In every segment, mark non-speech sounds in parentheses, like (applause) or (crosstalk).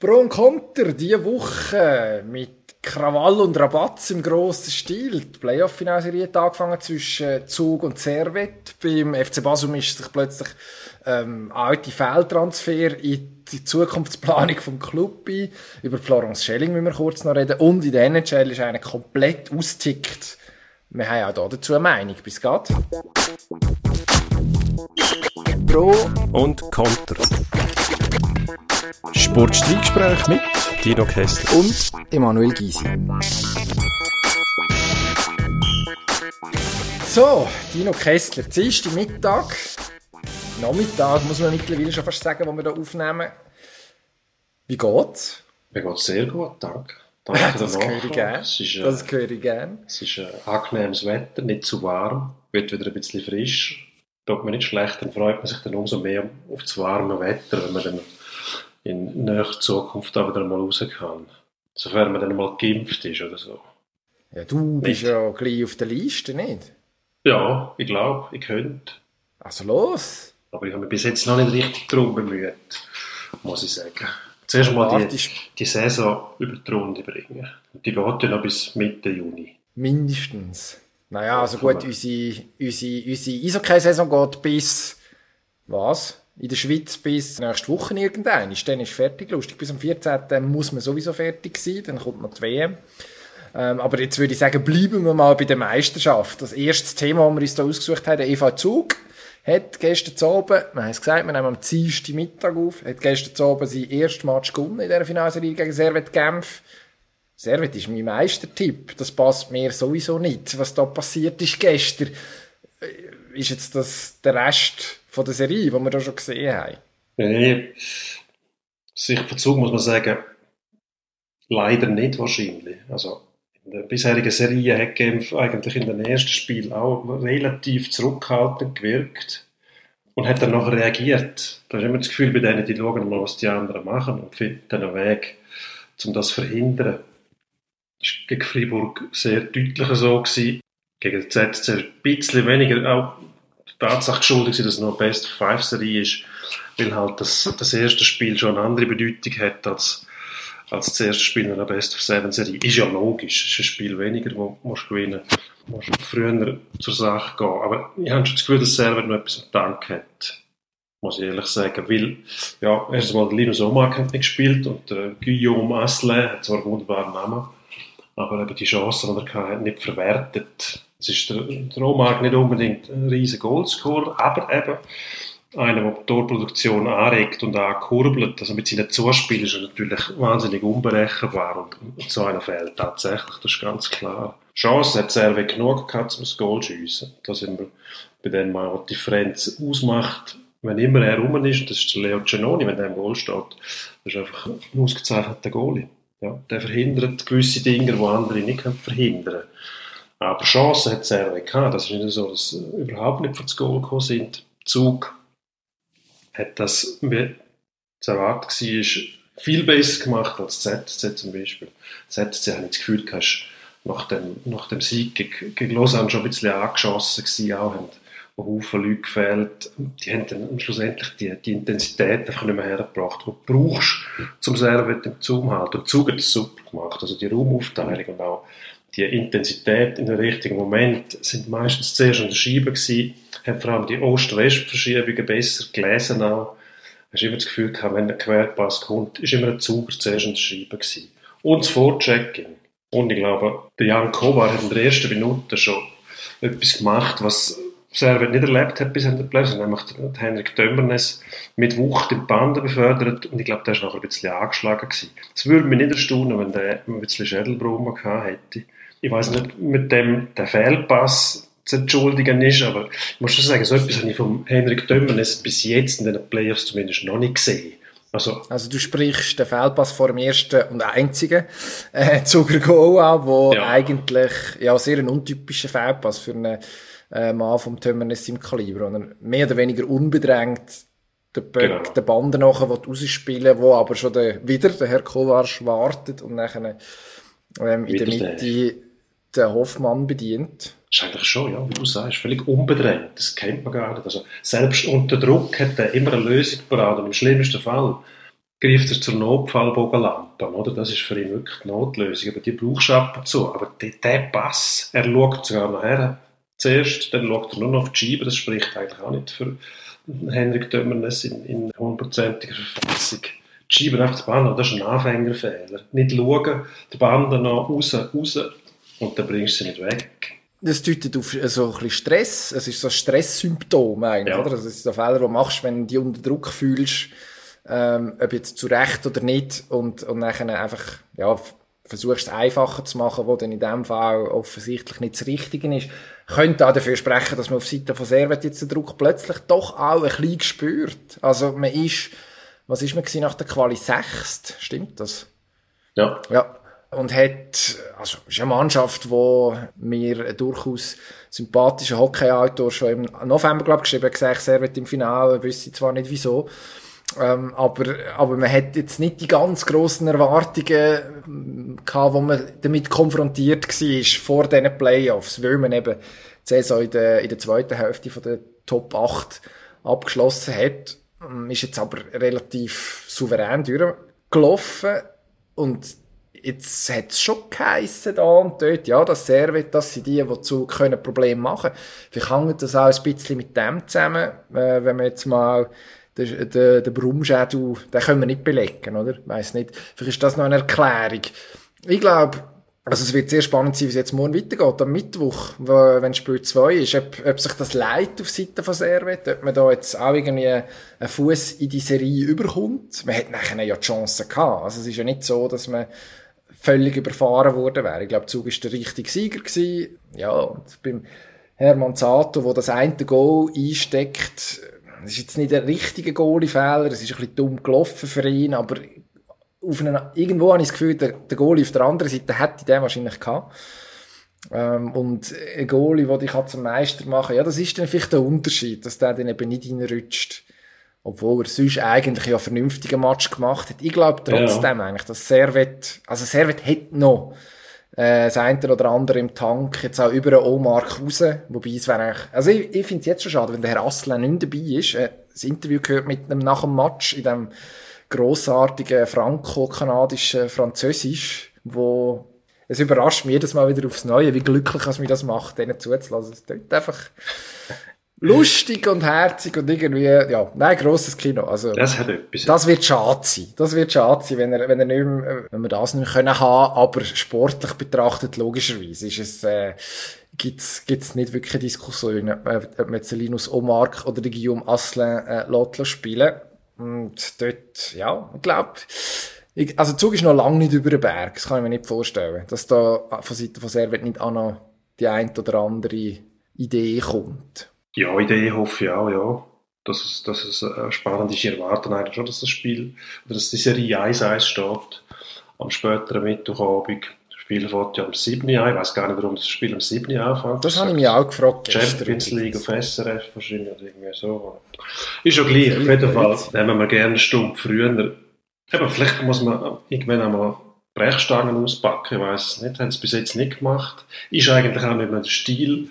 Pro und Konter diese Woche mit Krawall und Rabatz im grossen Stil. Die Playoff-Finalserie hat angefangen zwischen Zug und Servet. Beim FC Basel mischt sich plötzlich ähm, alte Fehltransfer in die Zukunftsplanung vom Club ein. Über Florence Schelling müssen wir kurz noch reden. Und in der NHL ist einer komplett austickt. Wir haben auch dazu eine Meinung. Bis geht. Pro und Konter. Sportstreitgespräch mit Dino Kessler und Emanuel Gysi. So, Dino Kessler, Dienstag Mittag, Nachmittag, muss man mittlerweile schon fast sagen, wo wir hier aufnehmen. Wie geht's? Mir geht's sehr gut, danke. (laughs) Danke ja, das höre ich gerne. Es ist, äh, das höre ich gerne. Es ist äh, angenehmes Wetter, nicht zu warm, wird wieder ein bisschen frisch. Tut mir nicht schlecht, dann freut man sich dann umso mehr auf das warme Wetter, wenn man dann in näherer Zukunft auch wieder mal raus kann. Sofern man dann mal geimpft ist oder so. Ja, du bist ja gleich auf der Liste, nicht? Ja, ich glaube, ich könnte. Also los! Aber ich habe mich bis jetzt noch nicht richtig darum bemüht, muss ich sagen. Zuerst mal die, die Saison über die Runde bringen. Die geht ja noch bis Mitte Juni. Mindestens. Naja, also gut, unsere, unsere, unsere Eishockey-Saison geht bis, was? In der Schweiz bis nächste Woche irgendein. Dann ist fertig. Lustig, bis am 14. muss man sowieso fertig sein. Dann kommt noch die WM. Ähm, aber jetzt würde ich sagen, bleiben wir mal bei der Meisterschaft. Das erste Thema, das wir uns da ausgesucht haben, der EV Zug, hat gestern Abend, wir haben es gesagt, wir nehmen am Dienstag Mittag auf, hat gestern Abend sein erstes Match gewonnen in dieser Finalserie gegen Servet Genf. Servet ist mein Meistertipp. Das passt mir sowieso nicht, was da passiert ist gestern. Äh, ist jetzt das der Rest von der Serie, die wir da schon gesehen haben? Nee, sich Verzug muss man sagen, leider nicht wahrscheinlich. Also in der bisherigen Serie hat Genf eigentlich in den ersten Spielen auch relativ zurückhaltend gewirkt und hat dann noch reagiert. Da ist immer das Gefühl bei denen, die schauen mal, was die anderen machen und finden einen Weg, um das zu verhindern. Das war gegen Freiburg sehr deutlich so. Gewesen. Gegen die ZC ein bisschen weniger, auch Tatsache geschuldet, dass es noch eine Best-of-Five-Serie ist, weil halt das, das erste Spiel schon eine andere Bedeutung hat als, als das erste Spiel in einer Best-of-Seven-Serie. Ist ja logisch, es ist ein Spiel weniger, wo du gewinnen musst. Du früher zur Sache gehen. Aber ich habe schon das Gefühl, dass Server noch etwas am Dank hat. Muss ich ehrlich sagen. Weil, ja, erst einmal Linus Omar hat nicht gespielt und äh, Guillaume Asle hat zwar einen wunderbaren Namen, aber eben die Chancen, die er hatte, nicht verwertet. Es ist der, der Omar nicht unbedingt ein riesiger Goalscorer, aber eben einer, der die Torproduktion anregt und ankurbelt. Also mit seinen Zuspielen ist er natürlich wahnsinnig unberechenbar und, so einer fehlt tatsächlich, das ist ganz klar. Chance hat Serve genug gehabt, um das Goal zu schiessen. Da sind wir bei dem mal, die Differenz ausmacht, wenn immer er rum ist, das ist der Leo Genoni, wenn der im Goal steht, das ist einfach ein ausgezeichneter Goalie. Ja, der verhindert gewisse Dinge, die andere nicht verhindern können. Aber Chancen hat Servet gehabt. Das ist nicht so, dass sie überhaupt nicht das Goal gekommen sind. Zug hat das, wie zu erwarten war, viel besser gemacht als ZSC zum Beispiel. ZSC habe ich das Gefühl, hast nach dem, nach dem Sieg gegen, gegen Lausanne schon ein bisschen angeschossen gewesen, auch haben Haufen Leute gefehlt. Die haben dann schlussendlich die, die Intensität einfach nicht mehr hergebracht, die du brauchst, zum Servet im Zoom halten. Und Zug hat es super gemacht. Also die Raumaufteilung und auch die Intensität in den richtigen Moment sind meistens zuerst an der Scheibe gewesen, haben vor allem die Ost-West-Verschiebungen besser gelesen auch. Hast immer das Gefühl gehabt, wenn der Querpass kommt, ist immer ein Zug zuerst an der Scheibe gewesen. Und das Vorchecking. Und ich glaube, der Jan Kovar hat in der ersten Minute schon etwas gemacht, was Servet nicht erlebt hat bis in der Playoffs, nämlich Henrik Dömbernes mit Wucht in die Bande befördert und ich glaube, der ist nachher ein bisschen angeschlagen gewesen. Es würde mich nicht erstaunen, wenn der ein bisschen Schädelbrummen gehabt hätte ich weiß nicht, mit dem der Fehlpass zu entschuldigen ist, aber ich muss schon sagen, so etwas habe ich von Henrik Dömmernes bis jetzt in den Playoffs zumindest noch nicht gesehen. Also, also du sprichst den Fehlpass vor dem ersten und einzigen äh, Zuger Goal an, wo ja. eigentlich ja sehr ein untypischer Fehlpass für einen äh, Mann vom Tömmernes im Kaliber, und mehr oder weniger unbedrängt den Böck, genau. den Banden nachher rausspielen wo aber schon der, wieder der Herr Kovac wartet und nachher ähm, in der Mitte der Hoffmann bedient. Das ist eigentlich schon, ja, wie du sagst, völlig unbedrängt. Das kennt man gar nicht. Also, selbst unter Druck hat er immer eine Lösung parat. Und im schlimmsten Fall greift er zur Notfallbogenlampe, oder? Das ist für ihn wirklich die Notlösung. Aber die brauchst du ab und zu. Aber der Pass, er schaut sogar nachher zuerst, dann schaut er nur noch auf die Scheibe. Das spricht eigentlich auch nicht für Henrik Dömernes in, in hundertprozentiger Verfassung. Die Scheibe einfach zu bannen, das ist ein Anfängerfehler. Nicht schauen, die Bande noch raus, raus und dann bringst du sie nicht weg. Das deutet auf so ein bisschen Stress. Es ist so ein Stresssymptom eigentlich, ja. oder? Das ist so Fehler, die du machst, wenn du dich unter Druck fühlst ähm, ob jetzt zu Recht oder nicht, und, und dann einfach, ja, versuchst es einfacher zu machen, wo dann in dem Fall offensichtlich nicht das Richtige ist, könnte auch dafür sprechen, dass man auf Seite von Servet jetzt den Druck plötzlich doch auch ein bisschen spürt. Also man ist, was ist man gewesen nach der Quali sechst, stimmt das? Ja. Ja. Und hat, also ist eine Mannschaft, wo mir durchaus sympathischer Hockey-Autor schon im November, glaube ich, geschrieben hat, gesagt, Servet im Finale, wüsste zwar nicht wieso, ähm, aber, aber man hat jetzt nicht die ganz grossen Erwartungen ähm, gehabt, wo man damit konfrontiert war vor diesen Playoffs, weil man eben die Saison in der, in der zweiten Hälfte von der Top 8 abgeschlossen hat. Ähm, ist jetzt aber relativ souverän durchgelaufen und jetzt hat es schon geheissen da und dort, ja, das Servet, das sind die, die zu können Probleme machen. Vielleicht hängt das auch ein bisschen mit dem zusammen, äh, wenn man jetzt mal den, den, den Brummschädel, den können wir nicht belegen, oder? Weiss nicht. Vielleicht ist das noch eine Erklärung. Ich glaube, also es wird sehr spannend sein, wie es jetzt morgen weitergeht, am Mittwoch, wo, wenn Spiel 2 ist, ob, ob sich das Leid auf Seite von Servet, ob man da jetzt auch irgendwie einen Fuß in die Serie überkommt. Man hat nachher ja die Chance gehabt. Also es ist ja nicht so, dass man völlig überfahren worden wäre. Ich glaube, Zug ist der richtige Sieger gewesen. Ja, und beim Hermann Zato, wo das eine Goal einsteckt, das ist jetzt nicht der richtige Goalie-Fehler, es ist ein bisschen dumm gelaufen für ihn, aber auf eine, irgendwo habe ich das Gefühl, der, der Goalie auf der anderen Seite hätte den wahrscheinlich gehabt. Ähm, und ein Goalie, der dich zum Meister machen ja, das ist dann vielleicht der Unterschied, dass der dann eben nicht reinrutscht. Obwohl er sonst eigentlich ja einen vernünftigen Match gemacht hat. Ich glaube trotzdem ja. eigentlich, dass Servet, also Servet hat noch äh, das eine oder andere im Tank, jetzt auch über einen Omark raus, wobei es wäre eigentlich, also ich, ich finde es jetzt schon schade, wenn der Herr Aslan nicht dabei ist, äh, das Interview gehört mit einem nach dem Match in dem grossartigen franco-kanadischen Französisch, wo es überrascht mich jedes Mal wieder aufs Neue, wie glücklich es mich das macht, denen zuzulassen. Es klingt einfach lustig und herzig und irgendwie, ja, nein, grosses Kino. Also, das hat etwas. Das wird schade sein. Das wird schade sein, wenn er, wenn er nicht mehr, wenn wir das nicht mehr können haben, aber sportlich betrachtet, logischerweise, ist es, äh, gibt's, gibt's nicht wirklich Diskussionen, ob man jetzt Linus Omark oder die Guillaume Asselin, äh, lässt spielen. Und dort, ja, ich glaube, also Zug ist noch lange nicht über den Berg, das kann ich mir nicht vorstellen, dass da von Seiten von Servet nicht auch noch die ein oder andere Idee kommt. Ja, Idee hoffe ich auch, ja. Dass es, dass es äh, spannend ist. Ich erwarte eigentlich schon, dass das Spiel, oder dass die Serie 1-1 steht. Am späteren Mittwochabend. Das Spiel fährt ja am 7. Uhr Ich weiß gar nicht, warum das Spiel am 7. Uhr anfängt. Das, das habe ich mich auch gefragt. Champions League auf SRF wahrscheinlich oder irgendwie so. Ist schon gleich. Auf jeden Fall nehmen wir gerne eine Stunde früher. Eben, vielleicht muss man irgendwann einmal Brechstangen auspacken. Ich weiß es nicht. Haben sie bis jetzt nicht gemacht. Ist eigentlich auch nicht mehr der Stil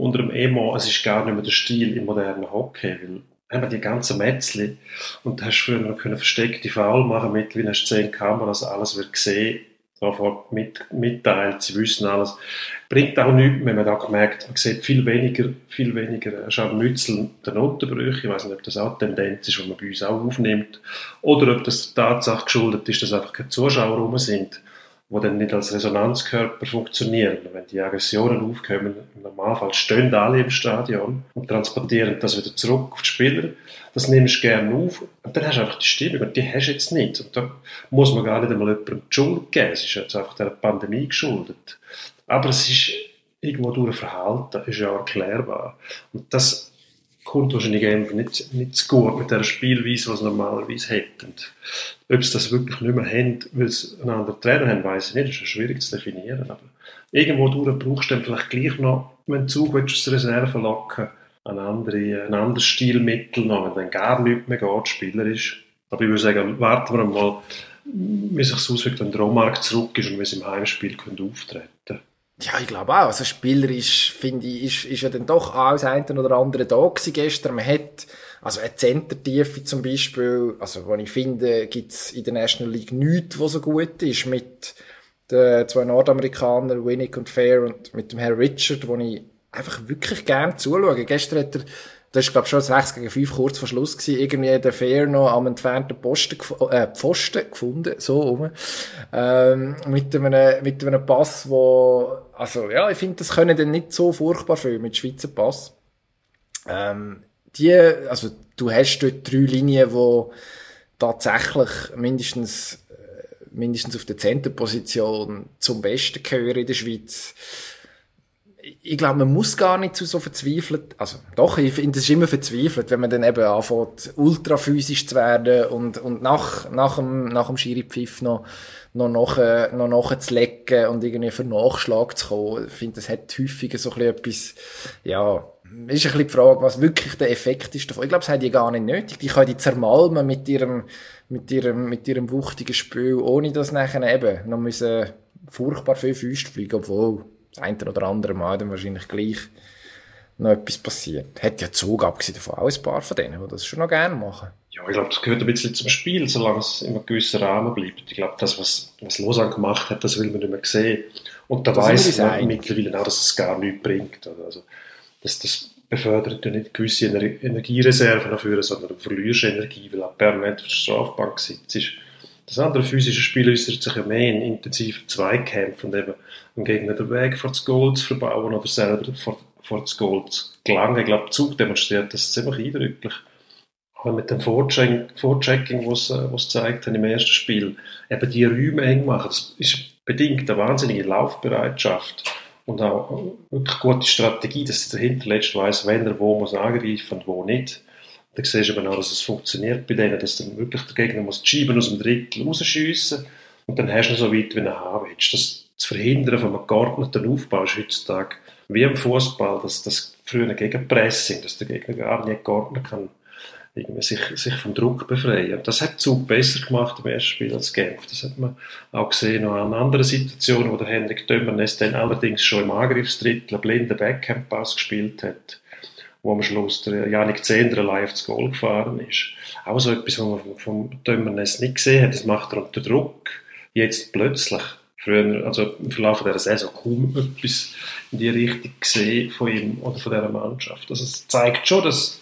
unter dem Emo, es ist gar nicht mehr der Stil im modernen Hockey, weil haben die ganzen Metzli und hast früher noch versteckte Foul machen, mittlerweile hast du zehn Kameras, alles wird gesehen, sofort mit, mitteilt, sie wissen alles. Bringt auch nichts, wenn man da gemerkt, man sieht viel weniger, viel weniger Scharmützel der Notenbrüche. Ich weiß nicht, ob das auch eine Tendenz ist, die man bei uns auch aufnimmt, oder ob das der Tatsache geschuldet ist, dass einfach keine Zuschauer rum sind wo dann nicht als Resonanzkörper funktionieren. Wenn die Aggressionen aufkommen, im Normalfall stehen alle im Stadion und transportieren das wieder zurück auf die Spieler. Das nimmst du gerne auf und dann hast du einfach die Stimmung und die hast du jetzt nicht. Und da muss man gar nicht einmal jemandem die Schuld geben. Es ist jetzt einfach der Pandemie geschuldet. Aber es ist irgendwo durch ein Verhalten, ist ja erklärbar. Und das kommt wahrscheinlich einfach nicht, nicht zu gut mit der Spielweise, was normalerweise hätten. Ob sie das wirklich nicht mehr haben, weil sie einen anderen Trainer haben, weiß ich nicht. Das ist schwierig zu definieren. Aber irgendwo durch brauchst du dann vielleicht gleich noch, wenn du Zug aus der Reserve locken ein, andere, ein anderes Stilmittel noch, wenn dann gar nichts mehr geht, spielerisch. Aber ich würde sagen, warten wir mal, wie sich es auswirkt, wenn der Romarkt zurück ist und wir im Heimspiel können auftreten können. Ja, ich glaube auch. Also spielerisch, finde ich, ist, ist ja dann doch auch das eine oder andere da gewesen gestern. Man hat Also eine Centertiefe zum Beispiel, also wo ich finde, gibt's in der National League nichts, was so gut ist, mit den zwei Nordamerikanern, Winnick und Fair und mit dem Herr Richard, wo ich einfach wirklich gern zuschaue. Gestern hat er das ist, glaube ich, schon 6 gegen 5 kurz vor Schluss gewesen. Irgendwie der Fair noch am entfernten Posten, äh, Pfosten gefunden, so rum. Ähm, mit einem, mit einem Pass, wo, also, ja, ich finde, das können dann nicht so furchtbar viel mit Schweizer Pass. Ähm, die, also, du hast dort drei Linien, wo tatsächlich mindestens, äh, mindestens auf der Zenterposition zum Besten gehören in der Schweiz ich glaube, man muss gar nicht zu so verzweifelt, also doch, ich finde, es ist immer verzweifelt, wenn man dann eben anfängt, ultra physisch zu werden und, und nach, nach dem, nach dem Schiri-Pfiff noch, noch nach, noch nachzulegen und irgendwie für Nachschlag zu kommen. Ich finde, das hat häufiger so ein bisschen etwas, ja, ist ein bisschen die Frage, was wirklich der Effekt ist davon. Ich glaube, es hat die gar nicht nötig. Die können die zermalmen mit ihrem, mit ihrem, mit ihrem wuchtigen Spiel, ohne dass nachher eben noch müssen furchtbar viel Füße fliegen, obwohl, das eine oder andere Mal dann wahrscheinlich gleich noch etwas passiert. Hat ja Zug, abgesehen davon, auch ein paar von denen, die das schon noch gerne machen. Ja, ich glaube, das gehört ein bisschen zum Spiel, solange es in einem gewissen Rahmen bleibt. Ich glaube, das, was, was Lausanne gemacht hat, das will man nicht mehr sehen. Und da weiß man mittlerweile auch, dass es gar nichts bringt. Also, das, das befördert ja nicht gewisse Energiereserven dafür, sondern du verlierst Energie, weil du permanent auf der Strafbank sitzt. Das andere physische Spiel äußert sich ja mehr in intensiven Zweikämpfen und eben dem Gegner den Weg vor das Goal zu verbauen oder selber vor, vor das Goal zu gelangen. Ich glaube, Zug demonstriert das ziemlich eindrücklich. Aber mit dem Vorchecking, was es gezeigt hat im ersten Spiel, eben die Räume eng machen, das ist bedingt eine wahnsinnige Laufbereitschaft und auch wirklich gute Strategie, dass der Hinterletzte weiß, wenn er wo muss angreifen und wo nicht. Dann siehst du eben auch, dass es funktioniert bei denen, dass dann wirklich der Gegner muss die aus dem Drittel rausschiessen und dann hast du ihn so weit, wie er haben willst. Das zu verhindern von einem geordneten Aufbau ist heutzutage wie im Fußball, dass das früher Gegenpressing, dass der Gegner gar nicht geordnet kann, irgendwie sich, sich vom Druck befreien. Das hat Zug besser gemacht im ersten Spiel als Genf. Das hat man auch gesehen noch an anderen Situationen, wo der Henrik Dömernes dann allerdings schon im Angriffsdrittel einen blinden Backhand-Pass gespielt hat wo am Schluss der Janik Zehnder live zu Goal gefahren ist. Auch so etwas, was man vom Dömernes nicht gesehen hat. Das macht er unter Druck. Jetzt plötzlich. Früher, also im Verlauf dieser Saison kaum etwas in die Richtung gesehen von ihm oder von dieser Mannschaft. Also es zeigt schon, dass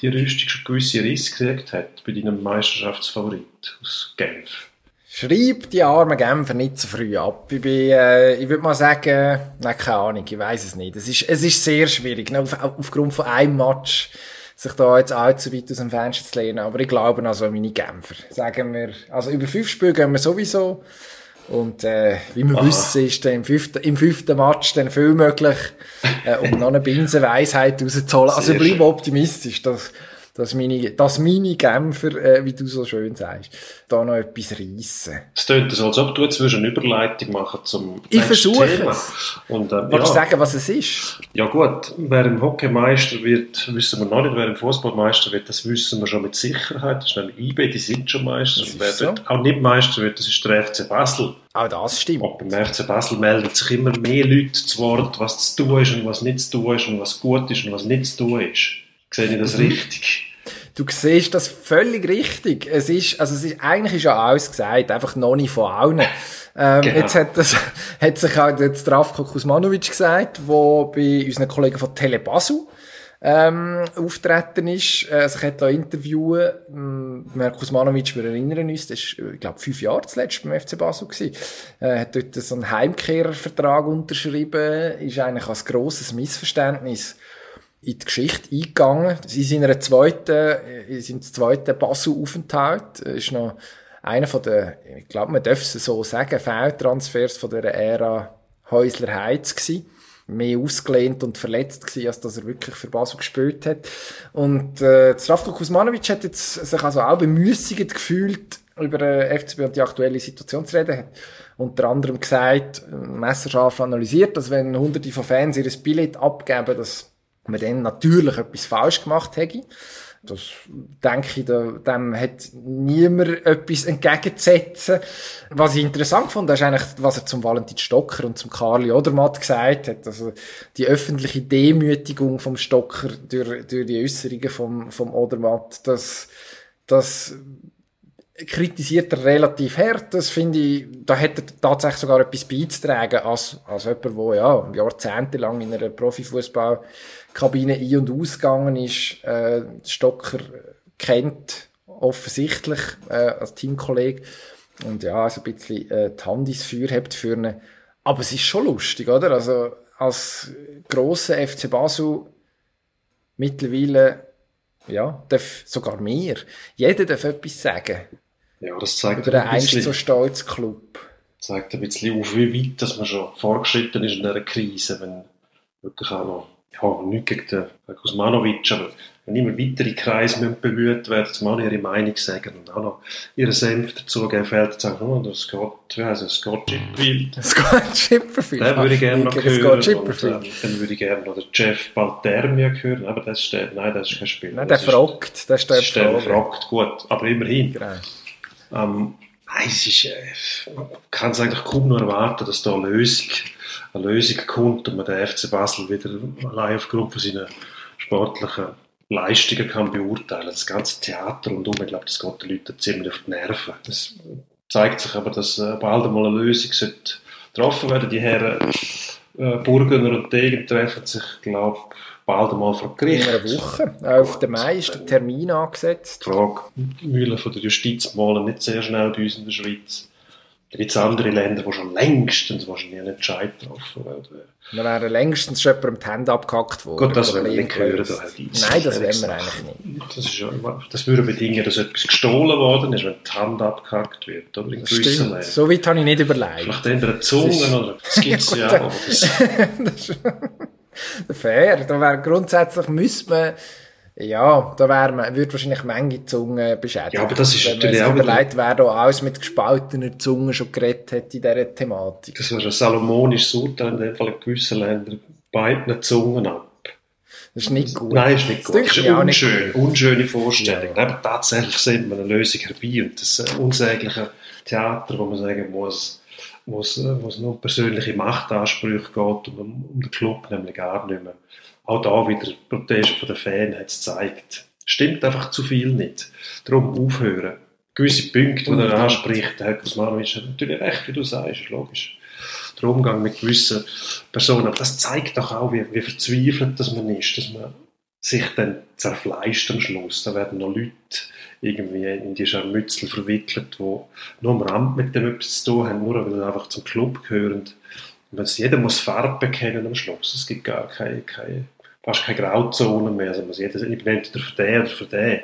die Rüstung schon gewisse Risse gekriegt hat bei deinem Meisterschaftsfavorit aus Genf. Schreib die armen Genfer nicht zu früh ab. Ich, bin, äh, ich würde mal sagen, nein, keine Ahnung, ich weiß es nicht. Es ist, es ist sehr schwierig, ne, auf, aufgrund von einem Match sich da jetzt allzu weit aus dem Fenster zu lehnen. Aber ich glaube also meine Genfer. Sagen wir, also über fünf Spiele gehen wir sowieso. Und äh, wie wir Aha. wissen, ist dann im fünften, im fünften Match dann viel möglich, äh, um noch eine Binsenweisheit rauszuholen. Also ich bleibe optimistisch. Dass, dass meine, dass meine Genfer, äh, wie du so schön sagst, da noch etwas reissen. Es klingt so, als ob du jetzt eine Überleitung machen zum Ich versuche es. Und, äh, Willst ja. sagen, was es ist? Ja gut, wer im Hockey Meister wird, wissen wir noch nicht. Wer im Fußballmeister wird, das wissen wir schon mit Sicherheit. Das ist nämlich IB, die sind schon Meister. Und wer so. auch nicht Meister wird, das ist der FC Basel. Auch das stimmt. Und beim FC Basel melden sich immer mehr Leute zu Wort, was zu tun ist und was nicht zu tun ist und was gut ist und was nicht zu tun ist. Sehe ich das (laughs) richtig? Du siehst das völlig richtig. Es ist, also es ist, eigentlich ist ja alles gesagt, einfach noch nicht von allen. Ähm, genau. Jetzt hat, das, (laughs) hat sich auch der Zdravko Kuzmanovic gesagt, der bei unseren Kollegen von Telebasu ähm, auftreten ist. Äh, sich hat da interviewen. Ähm, Kuzmanovic, wir erinnern uns, das ist, ich glaube, fünf Jahre zuletzt beim FC Basel gewesen. Äh, hat dort so einen Heimkehrervertrag unterschrieben. Ist eigentlich als grosses Missverständnis in die Geschichte eingegangen. In einer zweiten, in seinem zweiten Basel-Aufenthalt, ist noch einer von den, ich glaube, man darf es so sagen, Fehltransfers von der Ära Häusler-Heiz gewesen. Mehr ausgelehnt und verletzt gewesen, als dass er wirklich für Basel gespielt hat. Und, äh, Zdravko Kuzmanovic hat jetzt sich also auch bemüßigt gefühlt, über den FCB und die aktuelle Situation zu reden. Hat unter anderem gesagt, messerscharf analysiert, dass wenn hunderte von Fans ihr Billett abgeben, dass man dann natürlich etwas falsch gemacht hätte. Das denke ich, da, dem hat niemand etwas entgegenzusetzen. Was ich interessant fand, ist eigentlich, was er zum Valentin Stocker und zum Karli Odermatt gesagt hat. Also, die öffentliche Demütigung vom Stocker durch, durch die Äußerungen vom, vom Odermatt, das, das kritisiert er relativ hart. Das finde ich, da hat er tatsächlich sogar etwas beizutragen als, als jemand, der ja jahrzehntelang in einer Profifußballkabine ein- und ausgegangen ist. Äh, Stocker kennt offensichtlich äh, als Teamkollege und ja, also ein bisschen äh, die Hand ins Feuer hat für ihn. Aber es ist schon lustig, oder? Also als grosser FC Basel mittlerweile ja, darf sogar mehr. Jeder darf etwas sagen. Ja, das zeigt Über ein einen einst bisschen, so stolzen Club. zeigt ein bisschen auf, wie weit dass man schon vorgeschritten ist in dieser Krise, wenn wirklich auch noch, ja, nicht gegen den Kuzmanovic, aber wenn immer weitere Kreise müssen bemüht werden, zum auch ihre Meinung sagen und auch noch ihren Senf dazugeben, fällt und sagen, oh, das geht, wie heisst es, Scott Chipwild. (laughs) Scott Chipperfield. Den würde ich gerne noch hören. Scott Und, Chipperfield. ähm, dann würde ich gerne noch den Jeff Baltermiak hören. Aber das ist der, nein, das ist kein Spieler. Nein, der Das ist- fragt. Der Das ist der, der Fragen. fragt. Gut, aber immerhin. Genau. Ähm, nein, es ist, äh, man kann es eigentlich kaum noch erwarten, dass da eine Lösung, eine Lösung kommt und man den FC Basel wieder allein aufgrund von seinen sportlichen Leistungen kann beurteilen. Das ganze Theater und um, ich glaube, das geht den Leuten ziemlich auf die Nerven. Es zeigt sich aber, dass äh, bald einmal eine Lösung sollte getroffen werden. Die Herren äh, Burgener und Degen treffen sich, glaube bald einmal vor In Gericht. einer Woche. Auf den Mai ist der Termin angesetzt. Die Frage, die Mühlen von der Justiz malen nicht sehr schnell bei uns in der Schweiz. Da gibt es andere Länder, die schon längstens wahrscheinlich einen Entscheid getroffen werden. Wir wären längstens schon jemandem die Hände abgehackt worden. Gut, das wollen wir nicht hören. da. Nein, das wollen wir eigentlich nicht. Das, ist ja, das würde bedingen, dass etwas gestohlen worden ist, wenn die Hand abgehackt wird. Oder? In Das stimmt. Ländern. So weit habe ich nicht überlegt. Vielleicht entweder Zungen oder das gibt es (laughs) ja, gut, auch. das, (laughs) Fair. Da wäre grundsätzlich müsste man, ja, da wäre man, würde wahrscheinlich Menge Zungen beschädigen. Ja, aber das ist Wenn natürlich auch wieder- überlegt, wer da alles mit gespaltener Zunge schon geredet hat in dieser Thematik. das wäre ein salomonisches Urteil in dem Fall in gewissen Ländern. Beiden Zungen ab. Das ist nicht gut. Nein, ist nicht Das gut. dünkt Das ist unschön, unschöne Vorstellung. Ja. Aber tatsächlich sind wir eine Lösung herbei und das äh, unsägliche Theater, wo man sagen muss, wo es, äh, wo es nur um persönliche Machtansprüche geht und um, um den Club nämlich gar nicht mehr. Auch da wieder Protest von den Fans hat es gezeigt. Stimmt einfach zu viel nicht. Darum aufhören. Gewisse Punkte, die er anspricht, der Herr Kuzmanovic hat natürlich recht, wie du sagst, ist logisch der Umgang mit gewissen Personen. Aber das zeigt doch auch, wie, wie verzweifelt das man ist, dass man sich dann zerfleischt am Schluss. Da werden noch Leute irgendwie in die Scharmützel verwickelt, die nur am Rand mit dem etwas zu tun haben, nur weil sie einfach zum Club gehören. Und jeder muss Farbe bekennen am Schluss. Es gibt gar keine, keine, fast keine Grauzone mehr. Also muss jeder, ich bin entweder für den oder für den.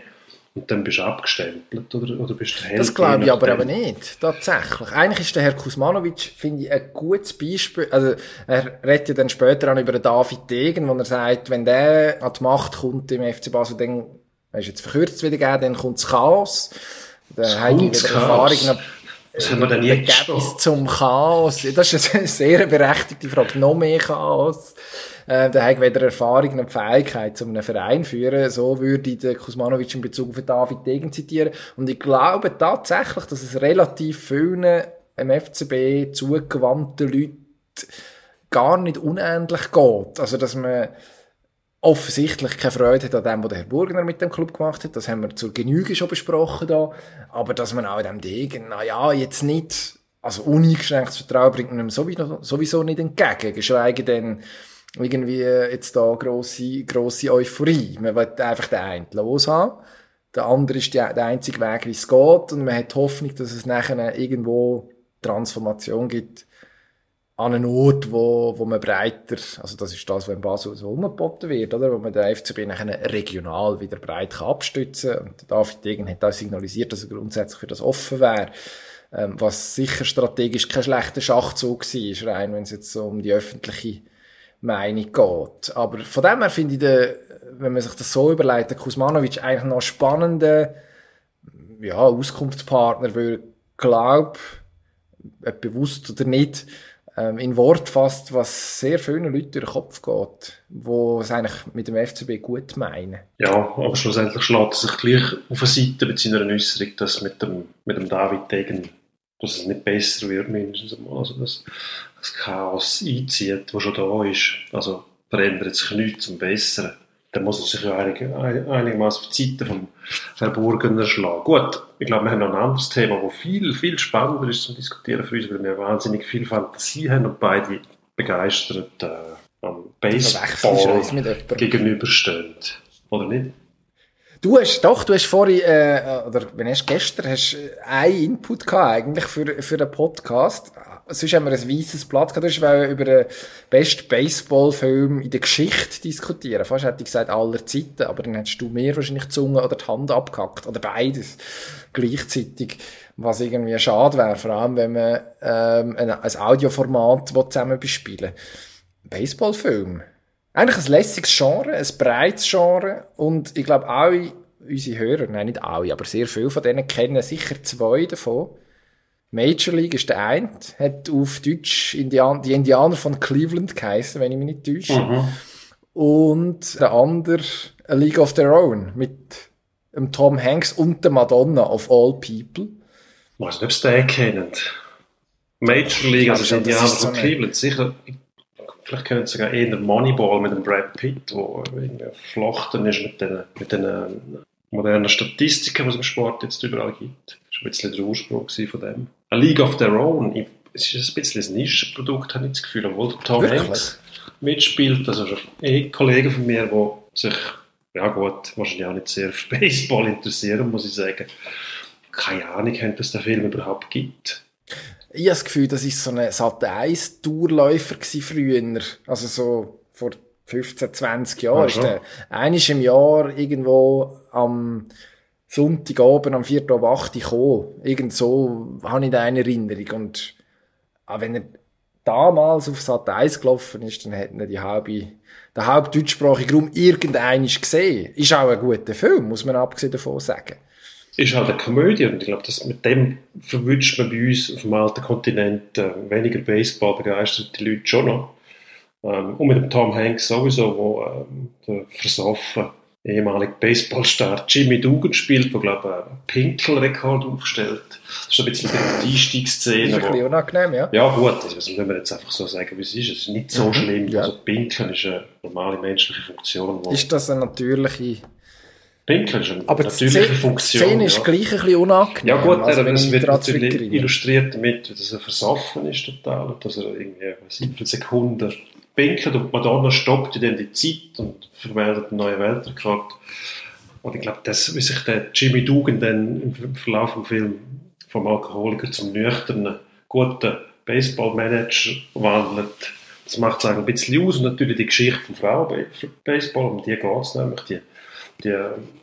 Und dann bist du abgestempelt oder, oder bist du Das glaube ich aber aber nicht, tatsächlich. Eigentlich ist der Herr Kuzmanovic, finde ich, ein gutes Beispiel. Also, er redet ja dann später auch über den David Degen, wo er sagt, wenn der an die Macht kommt im FC Basel, dann, er ist jetzt verkürzt wieder gegeben, dann kommt das Chaos. Dann Es habe ich kommt das wieder Chaos. Erfahrung noch Was haben wir denn jetzt schon? Zum Chaos. Das ist eine sehr berechtigte Frage. Noch mehr Chaos. Äh, habe ich weder Erfahrung noch Fähigkeit, um einen Verein zu führen. So würde ich den Kuzmanovic in Bezug auf David Degen zitieren. Und ich glaube tatsächlich, dass es relativ vielen im FCB zugewandten Leuten gar nicht unähnlich geht. Also, dass man offensichtlich keine Freude hat an dem, was der Herr Burgner mit dem Club gemacht hat. Das haben wir zur Genüge schon besprochen da. Aber dass man auch dem Degen, na ja, jetzt nicht, also uneingeschränktes Vertrauen bringt man ihm sowieso, sowieso nicht entgegen. Geschweige denn irgendwie jetzt da grosse, grosse Euphorie. Man will einfach den einen loshaben. Der andere ist die, der einzige Weg, wie es geht. Und man hat die Hoffnung, dass es nachher irgendwo Transformation gibt an einen Ort, wo, wo man breiter, also das ist das, was in Basel so umgeboten wird, oder? Wo man den FCB nachher regional wieder breit kann abstützen kann. Und David Degen hat auch signalisiert, dass er grundsätzlich für das offen wäre. Ähm, was sicher strategisch kein schlechter Schachzug war, rein, wenn es jetzt so um die öffentliche Meinung geht. Aber von dem her finde ich, den, wenn man sich das so überlegt, der Kuzmanovic eigentlich noch spannender, ja, Auskunftspartner, weil, glaub, ob bewusst oder nicht, ähm, in Wort fasst, was sehr vielen Leuten durch den Kopf geht, wo es eigentlich mit dem FCB gut meinen. Ja, aber schlussendlich schlägt er sich gleich auf eine Seite mit seiner Äußerung, dass mit dem, mit dem David Degen, dass es nicht besser wird, mindestens einmal. Also, dass das Chaos einzieht, das schon da ist. Also, verändert sich nichts zum Besseren dann muss er sich ja einig, einigermaßen auf die Seite vom Verborgener schlagen. Gut, ich glaube, wir haben noch ein anderes Thema, das viel, viel spannender ist zum Diskutieren für uns, weil wir wahnsinnig viel Fantasie haben und beide begeistert äh, am Baseball gegenüberstehen. Oder nicht? Du hast, doch, du hast vorhin, äh, oder wenn hast gestern, hast einen Input gehabt, eigentlich für, für den Podcast sonst haben wir ein weißes Blatt gehabt. Du hast über den besten Baseballfilm in der Geschichte diskutieren. Fast hätte ich gesagt aller Zeiten, aber dann hättest du mir wahrscheinlich die Zunge oder die Hand abgehackt. Oder beides gleichzeitig. Was irgendwie schade wäre, vor allem wenn man ähm, ein, ein Audioformat zusammen bespielen Baseballfilm. Eigentlich ein lässiges Genre, ein breites Genre und ich glaube alle unsere Hörer, nein nicht alle, aber sehr viele von denen kennen sicher zwei davon. Major League ist der eine, hat auf Deutsch Indian die Indianer von Cleveland geheißen, wenn ich mich nicht täusche. Mhm. Und der andere A League of Their Own mit dem Tom Hanks und der Madonna of all people. Ich weiß nicht, ob sie den kennen. Major League, also Indianer von Cleveland, sicher. Vielleicht kennen sie sogar eher Moneyball mit dem Brad Pitt, der irgendwie verflochten ist mit den, mit den modernen Statistiken, die es im Sport jetzt überall gibt. Das war ein bisschen der Ursprung von dem. A League of Their Own, es ist ein bisschen ein Nischenprodukt, habe ich das Gefühl, obwohl der Tom Wirklich? Hanks mitspielt, also ein Kollege von mir, der sich, ja gut, wahrscheinlich auch nicht sehr für Baseball interessieren, muss ich sagen. Keine Ahnung, haben, dass der Film überhaupt gibt. Ich habe das Gefühl, das war so ein Sat 1 Tourläufer früher, also so vor 15, 20 Jahren. Ist der einiges im Jahr irgendwo am Sonntagabend am 4. Uhr 8 Uhr gekommen. Irgend so habe ich da eine Erinnerung. Und auch wenn er damals auf Sat 1 gelaufen ist, dann hätten die halbe, der halbe deutschsprachige Raum irgendeines gesehen. Ist auch ein guter Film, muss man abgesehen davon sagen. Ist halt eine Komödie und ich glaube, dass mit dem verwünscht man bei uns auf dem alten Kontinent äh, weniger Baseball begeisterte Leute schon noch. Ähm, und mit dem Tom Hanks sowieso, wo ähm, der versoffen ehemalige Baseballstar Jimmy Dugan spielt, der glaube ich einen Pinkelrekord aufstellt. Das ist ein bisschen die Einstiegsszene. Ist ein bisschen unangenehm, ja. Ja gut, das müssen wir jetzt einfach so sagen, wie es ist. Es ist nicht so mhm, schlimm. Ja. Also Pinkeln ist eine normale menschliche Funktion. Ist das eine natürliche... Pinkeln ist eine Aber natürliche die Funktion. Die Szene ist gleich ein bisschen unangenehm. Ja gut, also, es wird natürlich illustriert damit, dass er versoffen ist total und dass er irgendwie, was für Sekunden pinkelt und Madonna stoppt dann die Zeit und vermeldet einen neuen Weltrekord. Und ich glaube, dass, wie sich der Jimmy Dugan dann im Verlauf des Films vom Alkoholiker zum nüchternen, guten Baseballmanager wandelt, das macht es ein bisschen aus. Und natürlich die Geschichte von Frauen Baseball, um die geht es nämlich, die, die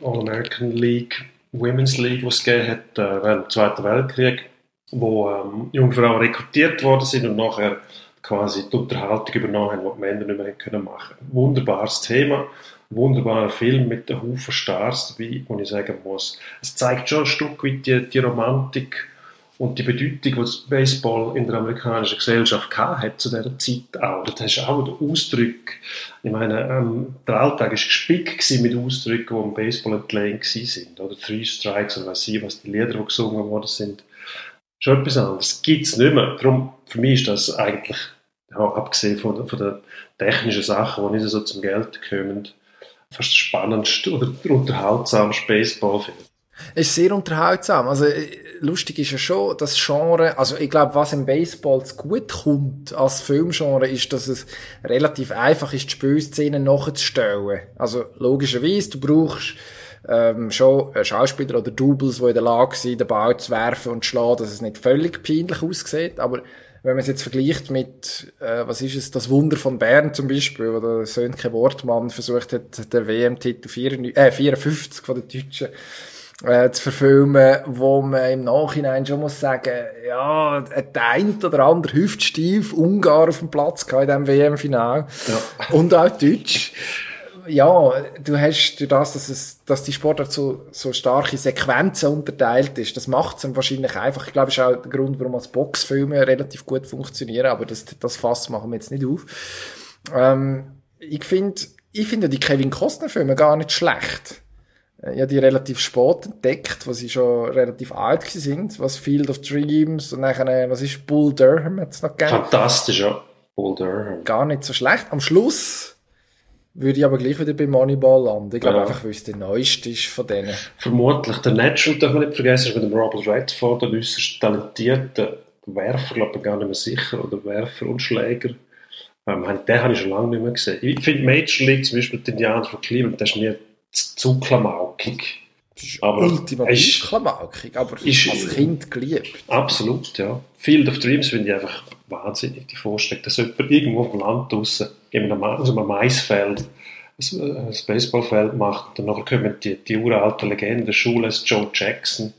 All-American League, Women's League, die es gegeben hat äh, dem Zweiten Weltkrieg, wo ähm, junge Frauen rekrutiert worden sind und nachher quasi die Unterhaltung übernommen haben, die die Männer nicht mehr können machen Wunderbares Thema, wunderbarer Film mit einem Haufen Stars dabei, wo ich sagen muss, es zeigt schon ein Stück weit die, die Romantik und die Bedeutung, die das Baseball in der amerikanischen Gesellschaft hat zu dieser Zeit auch. Das hast auch den Ausdruck, ich meine, ähm, der Alltag war gespickt mit Ausdrücken, die im Baseball entlehnt sind. Oder Three Strikes oder was sie, was die Lieder, die gesungen worden sind, schon etwas anderes. Gibt es nicht mehr. Darum, für mich ist das eigentlich, ja, abgesehen von, von den technischen Sachen, die nicht so zum Geld kommen, fast der spannendste oder der (laughs) unterhaltsamste Baseballfilm. Ist sehr unterhaltsam. Also, äh, lustig ist ja schon, das Genre, also ich glaube, was im Baseball gut kommt als Filmgenre, ist, dass es relativ einfach ist, die Spielszenen nachzustellen. Also, logischerweise, du brauchst ähm, schon Schauspieler oder Doubles, die in der Lage sind, den Ball zu werfen und zu schlagen, dass es nicht völlig peinlich aussieht. Aber wenn man es jetzt vergleicht mit, äh, was ist es, das Wunder von Bern zum Beispiel, wo der Sönke Wortmann versucht hat, den WM-Titel äh, 54 von den Deutschen äh, zu verfilmen, wo man im Nachhinein schon muss sagen, ja, der ein oder andere Hüftstief Ungar auf dem Platz in diesem WM-Final. Ja. Und auch Deutsch ja, du hast durch das, dass, es, dass die Sportart so, so starke Sequenzen unterteilt ist, das macht es wahrscheinlich einfach. Ich glaube, das ist auch der Grund, warum als Boxfilme relativ gut funktionieren, aber das, das Fass machen wir jetzt nicht auf. Ähm, ich finde, ich finde die Kevin Costner Filme gar nicht schlecht. Äh, habe die relativ spät entdeckt, was sie schon relativ alt sind, was Field of Dreams und dann, was ist Bull Durham hat's noch gegeben. Fantastisch, ja. Bull Durham. Gar nicht so schlecht. Am Schluss würde ich aber gleich wieder bei Moneyball landen. Ich glaube ja. einfach, weil es der neueste ist von denen. Vermutlich. Der Natural darf man nicht vergessen, ist mit dem Robert Redford, ein äußerst talentierter Werfer, glaube ich gar nicht mehr sicher, oder Werfer und Schläger. Ähm, den habe ich schon lange nicht mehr gesehen. Ich finde Major League, zum Beispiel die Indianer von Cleveland, das ist mir zu klamaukig. Aber ultimativ klamaukig, aber ist, als Kind geliebt. Absolut, ja. Field of Dreams finde ich einfach wahnsinnig, die Vorstellung, dass jemand irgendwo auf dem Land draussen, in einem, also einem Maisfeld, ein Baseballfeld macht und dann kommen die, die uralten Legenden, Schule Joe Jackson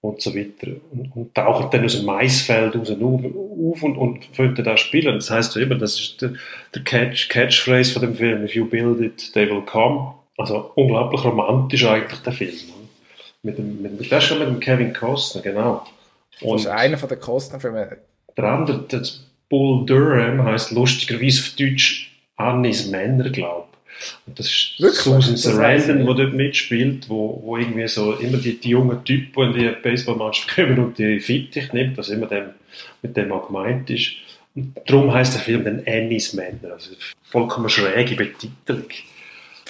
und so weiter und, und tauchen dann aus dem Maisfeld raus auf und, und fangen da spielen. Das heißt immer, das ist der, der Catch, Catchphrase von dem Film, if you build it, they will come. Also unglaublich romantisch eigentlich der Film. Ne? Mit dem, mit, das ist schon mit dem Kevin Costner, genau. Und das ist einer von den Costner-Filmen. Der andere, das Bull Durham, heißt lustigerweise auf Deutsch Annis Männer, glaube und das ist Wirklich? Susan Sarandon, die dort mitspielt, wo, wo irgendwie so immer die, die jungen Typen, die in die Baseballmannschaft kommen und die Fittich nimmt, was immer dem, mit dem auch gemeint ist. Und darum heißt der Film dann Annie's Männer, also vollkommen schräge Betitelung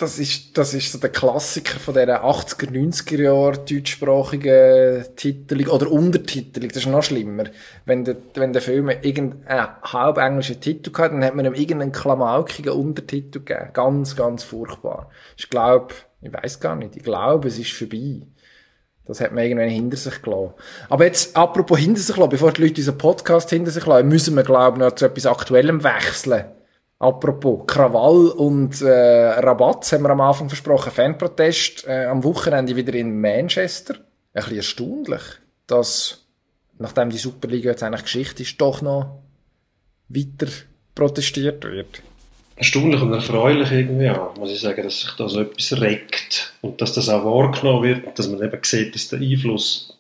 das ist, das ist so der Klassiker von dieser 80er, 90er Jahre deutschsprachigen Titelung oder Untertitelung. Das ist noch schlimmer. Wenn der, wenn der Film irgendeinen halb englischen Titel hat, dann hat man ihm irgendeinen klamaukigen Untertitel gegeben. Ganz, ganz furchtbar. Ich glaube, ich weiß gar nicht, ich glaube, es ist vorbei. Das hat man irgendwann hinter sich gelassen. Aber jetzt, apropos hinter sich lassen, bevor die Leute unseren Podcast hinter sich lassen, müssen wir, glaube ich, noch zu etwas Aktuellem wechseln. Apropos Krawall und äh, Rabatz haben wir am Anfang versprochen. Fanprotest äh, am Wochenende wieder in Manchester. Ein bisschen erstaunlich, dass nachdem die Superliga jetzt eigentlich Geschichte ist, doch noch weiter protestiert wird. Erstaunlich und erfreulich irgendwie auch, muss ich sagen, dass sich da so etwas regt und dass das auch wahrgenommen wird und dass man eben sieht, dass der Einfluss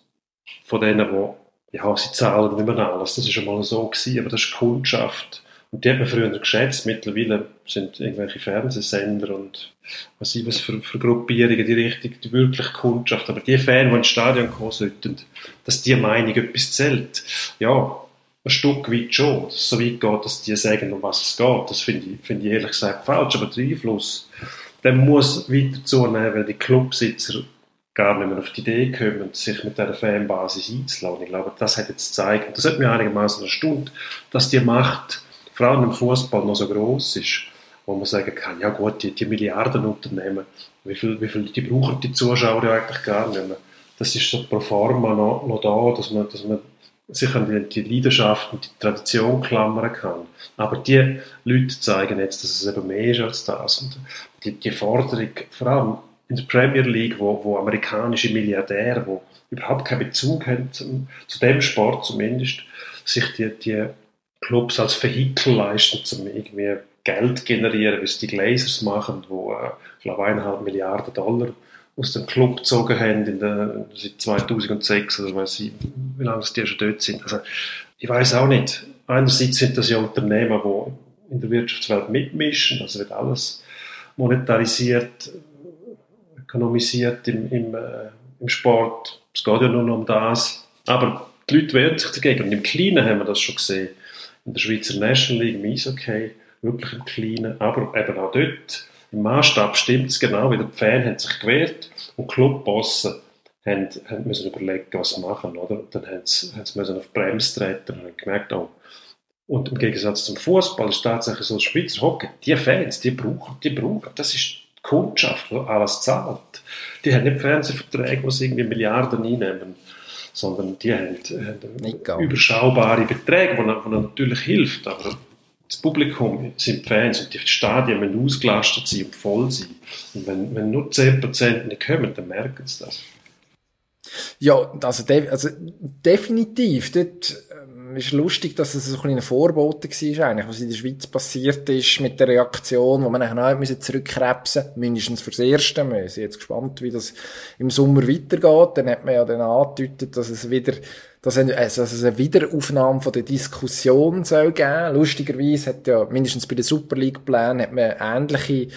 von denen, die ja, sie zahlen nicht mehr alles, das ist schon mal so gewesen, aber das ist Kundschaft und die hat man früher geschätzt. Mittlerweile sind irgendwelche Fernsehsender und was ich was für, für Gruppierungen die Richtung, die wirkliche Kundschaft. Aber die Fans, die ins Stadion kommen sollten, dass die Meinung etwas zählt. Ja, ein Stück weit schon. Dass es so weit geht, dass die sagen, um was es geht. Das finde ich, finde ich ehrlich gesagt falsch. Aber der Einfluss, der muss weiter zunehmen, weil die Clubsitzer gar nicht mehr auf die Idee kommen, sich mit dieser Fanbasis einzuladen. Ich glaube, das hat jetzt gezeigt, und das hat mir einigermaßen erstaunt, dass die Macht vor allem im Fußball noch so groß ist, wo man sagen kann, ja gut, die, die Milliardenunternehmen, wie viel, wie viel die brauchen die Zuschauer ja eigentlich gar nicht mehr. Das ist so pro forma noch, noch da, dass man, dass man sich an die, die Leidenschaft und die Tradition klammern kann. Aber die Leute zeigen jetzt, dass es eben mehr ist als das. Und die, die Forderung, vor allem in der Premier League, wo, wo amerikanische Milliardäre, wo überhaupt keinen Bezug haben zu dem Sport zumindest, sich die, die Clubs als Vehikel leisten, um irgendwie Geld generieren, wie es die Glazers machen, wo, äh, ich glaube, eineinhalb Milliarden Dollar aus dem Club gezogen haben in der, seit 2006 oder weiß ich, wie lange die schon dort sind. Also, ich weiß auch nicht. Einerseits sind das ja Unternehmen, die in der Wirtschaftswelt mitmischen, also wird alles monetarisiert, ökonomisiert im, im, äh, im Sport. Es geht ja nur noch um das. Aber die Leute wehren sich dagegen. Und im Kleinen haben wir das schon gesehen in der Schweizer National League, im Eishockey, wirklich im Kleinen, aber eben auch dort, im Maßstab stimmt es genau, wie die Fans haben sich gewehrt und Clubbosse haben, haben müssen überlegen, was sie machen, oder? Und dann haben sie, haben sie müssen auf die Bremse treten und haben gemerkt, oh, und im Gegensatz zum Fußball ist tatsächlich so, Schweizer Hockey, die Fans, die brauchen, die brauchen, das ist die Kundschaft, die alles zahlt. Die haben nicht Fernsehverträge, die sie irgendwie Milliarden einnehmen sondern die haben, haben überschaubare Beträge, die, die natürlich hilft, aber das Publikum sind Fans und die Stadien müssen ausgelastet sein und voll sein. Und wenn, wenn nur 10% nicht kommen, dann merken sie das. Ja, also, de also definitiv. Dort ist lustig, dass es so ein kleiner Vorbote war, eigentlich, was in der Schweiz passiert ist mit der Reaktion, wo man eigentlich noch zurückkrebsen mindestens fürs Erste. Wir sind jetzt gespannt, wie das im Sommer weitergeht. Dann hat man ja dann angedeutet, dass es wieder dass es eine Wiederaufnahme von der Diskussion soll geben. Lustigerweise hat ja mindestens bei den Super League-Plänen hat man ähnliche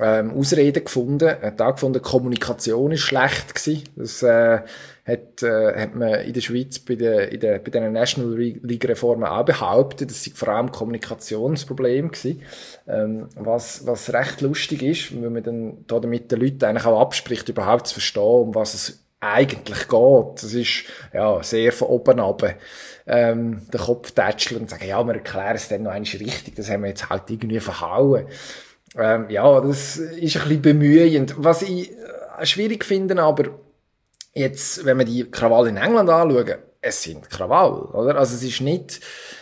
ähm, Ausreden gefunden. Hat auch gefunden, Kommunikation ist schlecht gewesen. Das äh, hat, äh, hat man in der Schweiz bei, der, in der, bei den National League-Reformen auch behauptet. Das sei vor allem Kommunikationsproblem gewesen. Ähm, was, was recht lustig ist, weil man dann da damit den Leuten eigentlich auch abspricht, überhaupt zu verstehen, um was es eigentlich geht. Das ist, ja, sehr von oben ab. Ähm, den Kopf tätscheln und sagen, ja, wir erklären es dann noch einmal richtig, das haben wir jetzt halt irgendwie verhauen. Ähm, ja, das ist ein bisschen bemühend. Was ich äh, schwierig finde, aber jetzt, wenn wir die Krawall in England anschauen, es sind Krawall, oder? Also es ist nicht,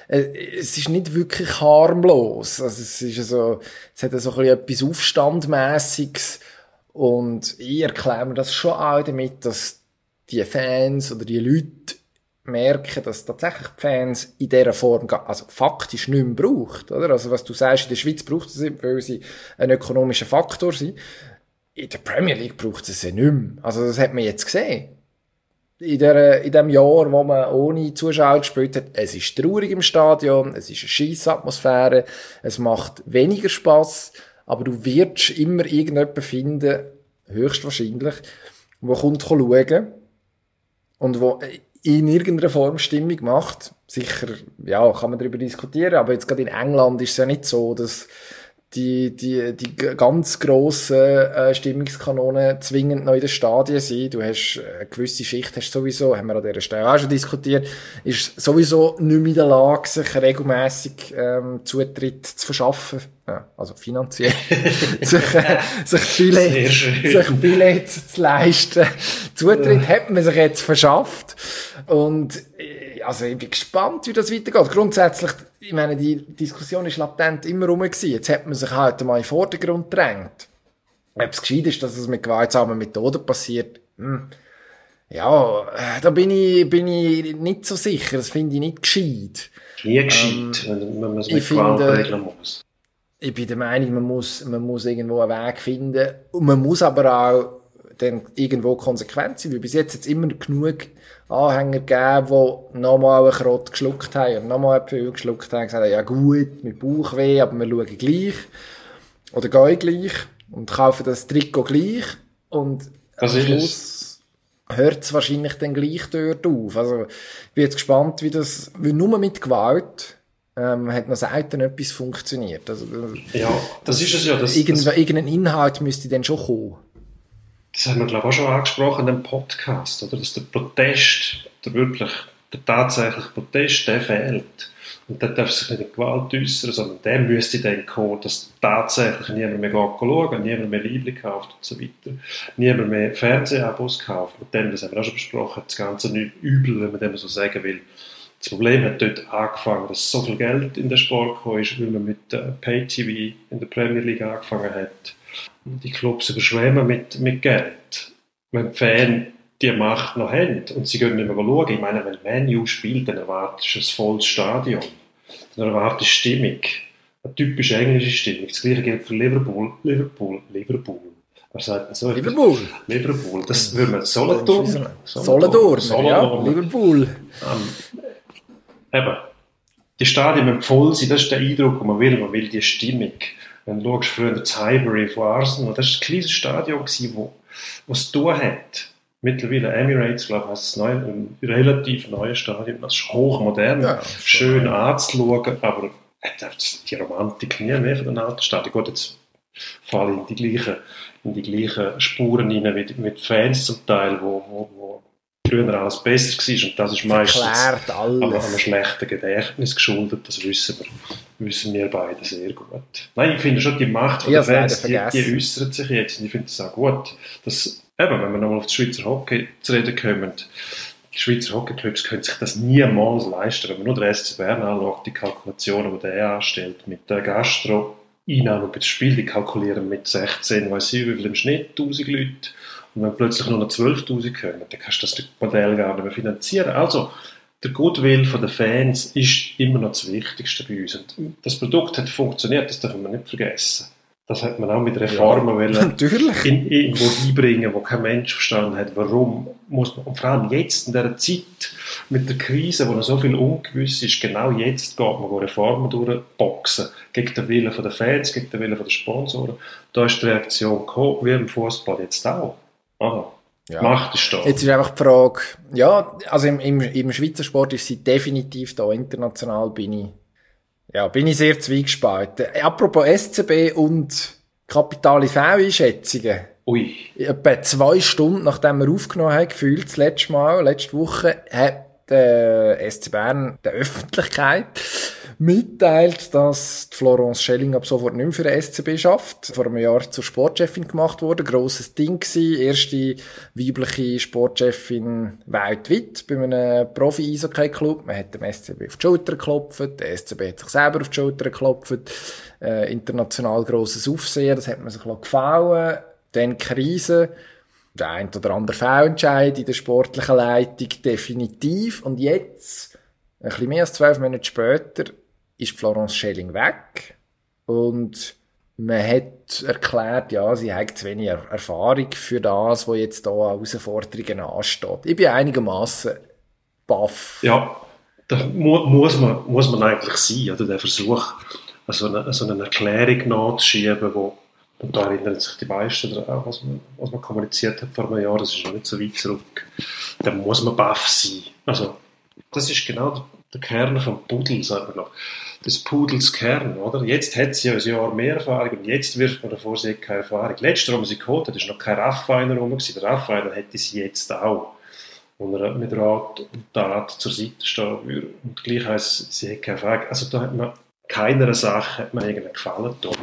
äh, es ist nicht wirklich harmlos. Also es ist so, es hat so ein bisschen etwas Aufstandmäßiges und ich erkläre mir das schon auch damit, dass die Fans oder die Leute merken, dass tatsächlich die Fans in dieser Form, also faktisch nicht mehr braucht, oder? Also was du sagst, in der Schweiz braucht es weil sie ein ökonomischer Faktor sind. In der Premier League braucht es sie nicht mehr. Also das hat man jetzt gesehen. In, der, in dem Jahr, wo man ohne Zuschauer gespielt hat, es ist traurig im Stadion, es ist eine scheisse Atmosphäre, es macht weniger Spaß, aber du wirst immer irgendjemanden finden, höchstwahrscheinlich, der kommt schauen und wo in irgendeiner Form Stimmung macht. Sicher, ja, kann man darüber diskutieren, aber jetzt gerade in England ist es ja nicht so, dass die, die, die ganz grossen äh, Stimmungskanonen zwingend noch in den Stadien sind. Du hast äh, eine gewisse Schicht, hast sowieso, haben wir an dieser Stelle auch schon diskutiert, ist sowieso nicht mehr in der Lage, sich regelmäßig ähm, Zutritt zu verschaffen. Ja, also finanziell. (laughs) sich, äh, sich, Billett, sich Billett zu leisten. Zutritt ja. hat man sich jetzt verschafft. Und also ich bin gespannt, wie das weitergeht. Grundsätzlich ich meine, die Diskussion ist latent immer rum gewesen. Jetzt hat man sich halt mal in den Vordergrund gedrängt. Ob es gescheit ist, dass es mit gewaltsamen Methoden passiert, hm. ja, äh, da bin ich, bin ich nicht so sicher. Das finde ich nicht gescheit. Nie gescheit, ähm, wenn man es mit Gewalt regeln muss. Ich bin der Meinung, man muss, man muss irgendwo einen Weg finden. Und man muss aber auch dann irgendwo konsequent sein, weil bis jetzt jetzt immer genug Anhänger gegeben, die nochmal einen Krott geschluckt haben und nochmal viel geschluckt haben und gesagt haben, ja gut, mit Bauchweh, aber wir schauen gleich. Oder gehen gleich und kaufen das Trikot gleich und das am Schluss hört es wahrscheinlich dann gleich dort auf. Also ich bin jetzt gespannt, wie das, weil nur mit Gewalt ähm, hat noch selten etwas funktioniert. Also, ja, das ist es ja. Das, irgendein, das... irgendein Inhalt müsste dann schon kommen das haben wir glaube ich auch schon angesprochen in dem Podcast, oder? dass der Protest, der wirklich, der tatsächliche Protest, der fehlt. Und der darf sich nicht in Gewalt äußern, sondern der müsste dann kommen, dass tatsächlich niemand mehr schauen niemand mehr Liebling kauft und so weiter. Niemand mehr Fernsehabos kauft. Mit dem, das haben wir auch schon besprochen, das Ganze nicht übel, wenn man dem so sagen will. Das Problem hat dort angefangen, dass so viel Geld in den Sport gekommen ist, weil man mit äh, Pay-TV in der Premier League angefangen hat die Clubs überschwemmen mit, mit Geld. Wenn die Fans die Macht noch haben und sie können nicht mehr schauen. Ich meine, wenn Manu spielt, dann erwartest du ein volles Stadion. Dann erwartest du Stimmung. Eine typisch englische Stimmung. Das gleiche gilt für Liverpool. Liverpool. Liverpool. Was sagt man so? Liverpool. Liverpool. Das würde man Solothurn. Solothurn, Solothurn, ja. Liverpool. Ähm, eben. Die Stadien müssen voll sein. Das ist der Eindruck, den man will. Man will die Stimmung. Wenn du schaust, früher das Highbury von Arsenal, das war ein kleines Stadion, gewesen, wo, was du hat. Mittlerweile Emirates, glaube ich, ist ein, ein relativ neues Stadion. Das ist hochmodern, ja, schön anzuschauen, aber die Romantik nie mehr von den alten Stadien. Gut, jetzt falle ich in die gleichen, in die gleichen Spuren rein mit, mit Fans zum Teil, wo, wo, wo früher alles besser war. Und das ist meistens alles. An, einem schlechten Gedächtnis geschuldet. Das wissen wir, wissen wir beide sehr gut. Nein, ich finde schon, die Macht der Fans, die, die äußert sich jetzt. Und ich finde es auch gut, dass, eben, wenn wir nochmal auf das Schweizer Hockey zu reden kommen, die Schweizer Hockeyclubs können sich das niemals leisten. Wenn man nur den SC Bern anschaut, die Kalkulationen, die der anstellt, mit der Gastro, Einnahmen bei dem Spiel, die kalkulieren mit 16, weiß ich wie viel im Schnitt, 1000 Leute. Und wenn plötzlich nur noch 12'000 kommen, dann kannst du das Modell gar nicht mehr finanzieren. Also, der Goodwill der Fans ist immer noch das Wichtigste bei uns. Und das Produkt hat funktioniert, das dürfen wir nicht vergessen. Das hat man auch mit Reformen (laughs) ja, natürlich. In, irgendwo einbringen, wo kein Mensch verstanden hat, warum muss man, und vor allem jetzt in dieser Zeit mit der Krise, wo noch so viel ungewiss ist, genau jetzt geht man Reformen durchboxen, gegen den Willen der Fans, gegen den Willen der Sponsoren. Da ist die Reaktion gekommen, wie im Fußball jetzt auch. Aha. Ja. Macht es da. Jetzt ist einfach die Frage, ja, also im, im, im Schweizer Sport ist sie definitiv da, international bin ich ja, bin ich sehr zwiegespalten. Apropos SCB und kapitale V-Einschätzungen. Ui. Etwa zwei Stunden, nachdem wir aufgenommen haben, gefühlt, das letzte Mal, letzte Woche, hat der äh, SC Bern der Öffentlichkeit mitteilt, dass Florence Schelling ab sofort nicht mehr für den SCB schafft. Vor einem Jahr zur Sportchefin gemacht wurde. Grosses Ding gewesen. Erste weibliche Sportchefin weltweit bei einem Profi-Eishockey-Club. Man hat dem SCB auf die Schulter geklopft. Der SCB hat sich selber auf die Schulter geklopft. Äh, international grosses Aufsehen. Das hat man sich gefallen. Dann Krise der ein oder andere Fehlentscheid in der sportlichen Leitung definitiv. Und jetzt, ein bisschen mehr als zwölf Monate später, ist Florence Schelling weg und man hat erklärt, ja, sie hat zu wenig Erfahrung für das, was jetzt da an Herausforderungen ansteht. Ich bin einigermaßen baff. Ja, da mu muss, man, muss man eigentlich sein, oder der Versuch, so eine, so eine Erklärung nachzuschieben, wo und da erinnern sich die meisten daran, was man, was man kommuniziert hat vor einem Jahr, das ist noch nicht so weit zurück. Da muss man baff sein. Also, das ist genau der Kern vom Pudel, sagt man noch des Pudels Kern, oder? Jetzt hat sie ein Jahr mehr Erfahrung und jetzt wirft man davor, sie hat keine Erfahrung. Letztes Jahr, als sie geholt hat, ist noch kein Raffiner rum Der Raffiner hätte sie jetzt auch. Und er mit Rat und Tat zur Seite stehen würde. Und gleich heisst, sie hat keine Erfahrung. Also da hat man keiner Sache hat man irgendeinen Gefallen getan.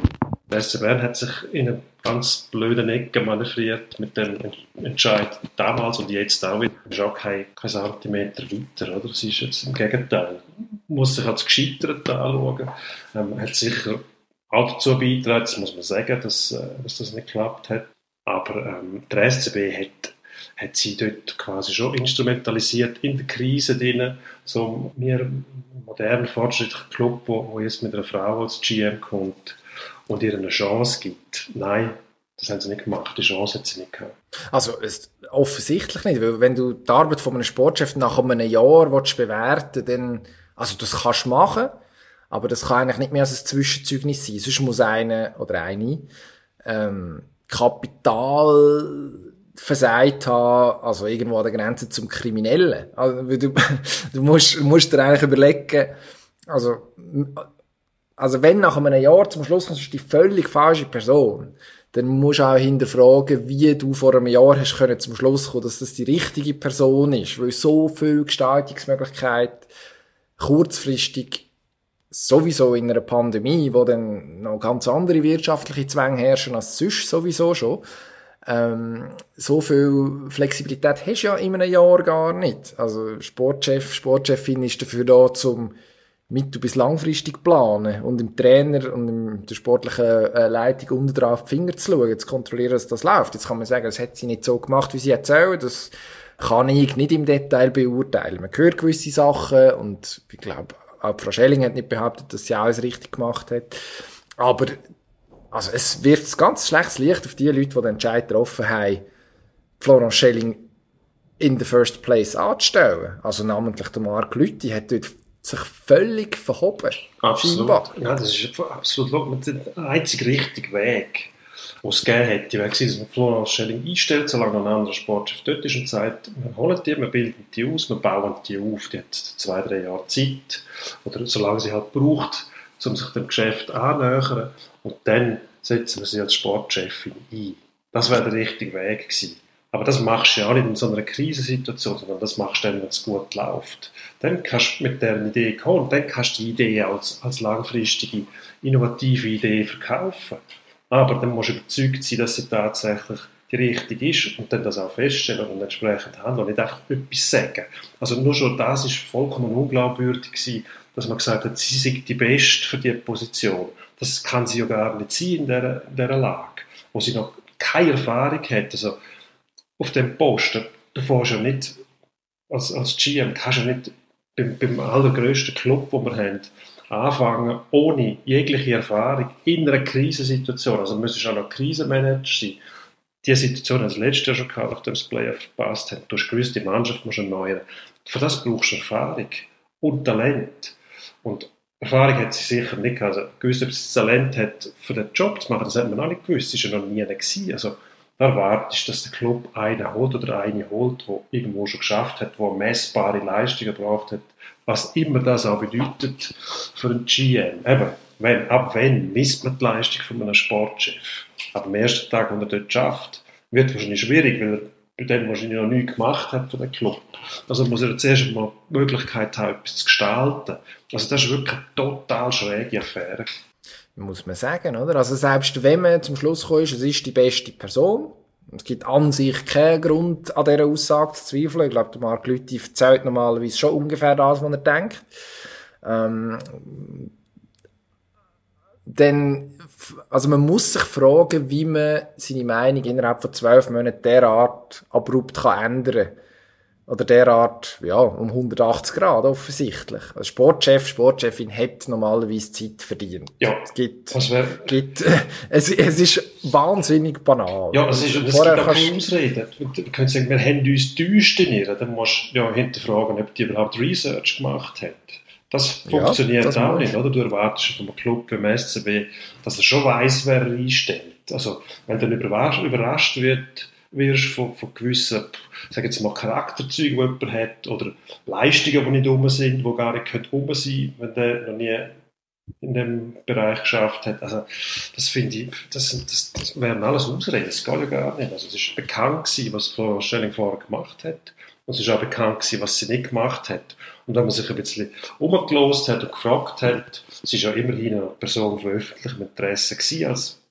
SC Bern hat sich in eine ganz blöde Ecke manövriert mit dem Entscheid damals und jetzt auch wieder. ist auch kein, kein Zentimeter weiter, oder? Es ist jetzt im Gegenteil. Man muss sich als gescheitert anschauen. Ähm, hat sicher auch dazu beigetragen, das muss man sagen, dass, äh, dass das nicht geklappt hat. Aber ähm, der SCB hat, hat sie dort quasi schon instrumentalisiert in der Krise drin, so mir modernen, fortschrittlichen Club, wo, wo jetzt mit einer Frau als GM kommt, und ihr eine Chance gibt. Nein, das haben sie nicht gemacht. Die Chance hat sie nicht gehabt. Also, es, offensichtlich nicht. Weil, wenn du die Arbeit von einem Sportchef nach einem Jahr willst bewerten dann, also, das kannst du machen. Aber das kann eigentlich nicht mehr als ein Zwischenzeugnis sein. Sonst muss einer oder eine, ähm, Kapital versagt haben, also irgendwo an der Grenze zum Kriminellen. Also, du, (laughs) du musst, musst dir eigentlich überlegen, also, also wenn nach einem Jahr zum Schluss kommst, du die völlig falsche Person, dann musst du auch hinterfragen, wie du vor einem Jahr hast können zum Schluss kommen, dass das die richtige Person ist, weil so viel Gestaltungsmöglichkeit kurzfristig sowieso in einer Pandemie, wo dann noch ganz andere wirtschaftliche Zwänge herrschen als sonst sowieso schon, ähm, so viel Flexibilität hast du ja in einem Jahr gar nicht. Also Sportchef, Sportchefin ist dafür da, zum mittel- bis langfristig planen und dem Trainer und dem, der sportlichen äh, Leitung unten drauf die Finger zu schauen, zu kontrollieren, dass das läuft. Jetzt kann man sagen, das hat sie nicht so gemacht, wie sie erzählt. Das kann ich nicht im Detail beurteilen. Man hört gewisse Sachen und ich glaube, auch Frau Schelling hat nicht behauptet, dass sie alles richtig gemacht hat. Aber also es wirft ein ganz schlechtes Licht auf die Leute, die den Entscheid getroffen haben, Florence Schelling in the first place anzustellen. Also namentlich der Marc Lüthi hat dort sich völlig verhoben. Absolut. Ja, das ist absolut der einzige richtige Weg, den es gegeben hätte. Wäre gewesen, dass man Florence Schelling einstellt, solange noch ein anderer Sportchef dort ist und sagt, wir holen die, wir bilden die aus, wir bauen die auf. Die hat zwei, drei Jahre Zeit. Oder solange sie halt braucht, um sich dem Geschäft annähern. Und dann setzen wir sie als Sportchefin ein. Das wäre der richtige Weg gewesen. Aber das machst du ja auch nicht in so einer Krisensituation, sondern das machst du dann, wenn es gut läuft. Dann kannst du mit der Idee kommen dann kannst du die Idee als, als langfristige, innovative Idee verkaufen. Aber dann musst du überzeugt sein, dass sie tatsächlich die richtige ist und dann das auch feststellen und entsprechend handeln und nicht einfach etwas sagen. Also nur schon das ist vollkommen unglaubwürdig gewesen, dass man gesagt hat, sie sei die Beste für diese Position. Das kann sie ja gar nicht sein in dieser, in dieser Lage, wo sie noch keine Erfahrung hat. Also, auf dem Posten, du fährst ja nicht, als, als GM kannst du ja nicht beim, beim allergrößten Club, den wir haben, anfangen, ohne jegliche Erfahrung, in einer Krisensituation, also müssen auch noch Krisenmanager sein, diese Situation haben das letzte Jahr schon gehabt, nachdem das Playoff verpasst hat. Du hast gewusst, die Mannschaft muss erneuern. Für das brauchst du Erfahrung und Talent. Und Erfahrung hat sie sicher nicht gehabt. Also, gewusst, ob sie Talent hat, für den Job zu machen, das hat man auch nicht gewusst. Das war ja noch nie gewesen. Also, erwartest du, dass der Club einen holt oder eine holt, der irgendwo schon geschafft hat, der messbare Leistungen gebracht hat, was immer das auch bedeutet für einen GM. Eben, wenn, ab wann misst man die Leistung von einem Sportchef? Ab dem ersten Tag, wo er dort schafft, wird wahrscheinlich schwierig, weil er bei dem wahrscheinlich noch nichts gemacht hat für den Club. Also muss er zuerst mal die Möglichkeit haben, etwas zu gestalten. Also das ist wirklich eine total schräge Affäre. Muss man sagen, oder? Also selbst wenn man zum Schluss kommt, es ist die beste Person, es gibt an sich keinen Grund, an dieser Aussage zu zweifeln. Ich glaube, der Mark Lüthi erzählt normalerweise schon ungefähr das, was er denkt. Ähm, dann, also man muss sich fragen, wie man seine Meinung innerhalb von zwölf Monaten derart abrupt kann ändern kann. Oder derart, ja, um 180 Grad offensichtlich. Also Sportchef, Sportchefin hat normalerweise Zeit verdient. Ja. Es gibt, wär... gibt, (laughs) es, es ist wahnsinnig banal. Ja, es ist, es Vorher gibt auch kannst... Ausreden. Du könntest sagen, wir haben uns täuscht. Dann musst du ja hinterfragen, ob die überhaupt Research gemacht hat. Das funktioniert ja, das auch nicht, oder? Du erwartest von einem Club wie dem SCB, dass er schon weiss, wer er einstellt. Also, wenn dann überrascht, überrascht wird, wirst von, von gewissen, sag jetzt mal, Charakterzeugen, die jemand hat, oder Leistungen, die nicht rum sind, die gar nicht rum sein wenn der noch nie in dem Bereich geschafft hat. Also, das finde ich, das, das, das wären alles Ausreden, das geht ja gar nicht. Also, es ist bekannt gewesen, was Frau Schelling vorher gemacht hat. Und es ist auch bekannt gewesen, was sie nicht gemacht hat. Und wenn man sich ein bisschen umgelost hat und gefragt hat, sie ist ja immerhin eine Person von öffentlichem Interesse gewesen, als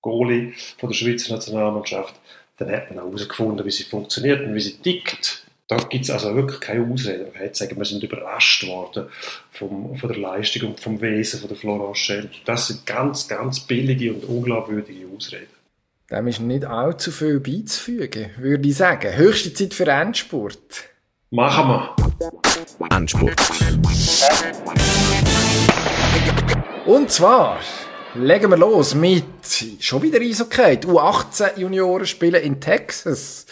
Goalie von der Schweizer Nationalmannschaft, dann hat man auch herausgefunden, wie sie funktioniert und wie sie tickt. Da gibt es also wirklich keine Ausrede. Man kann sagen, wir sind überrascht worden vom, von der Leistung und vom Wesen von der Florence Schell. Das sind ganz, ganz billige und unglaubwürdige Ausreden. Dem ist nicht allzu viel beizufügen, würde ich sagen. Höchste Zeit für Endspurt. Machen wir. Endspurt. Und zwar legen wir los mit schon wieder Eishockey. Die U18 Junioren spielen in Texas.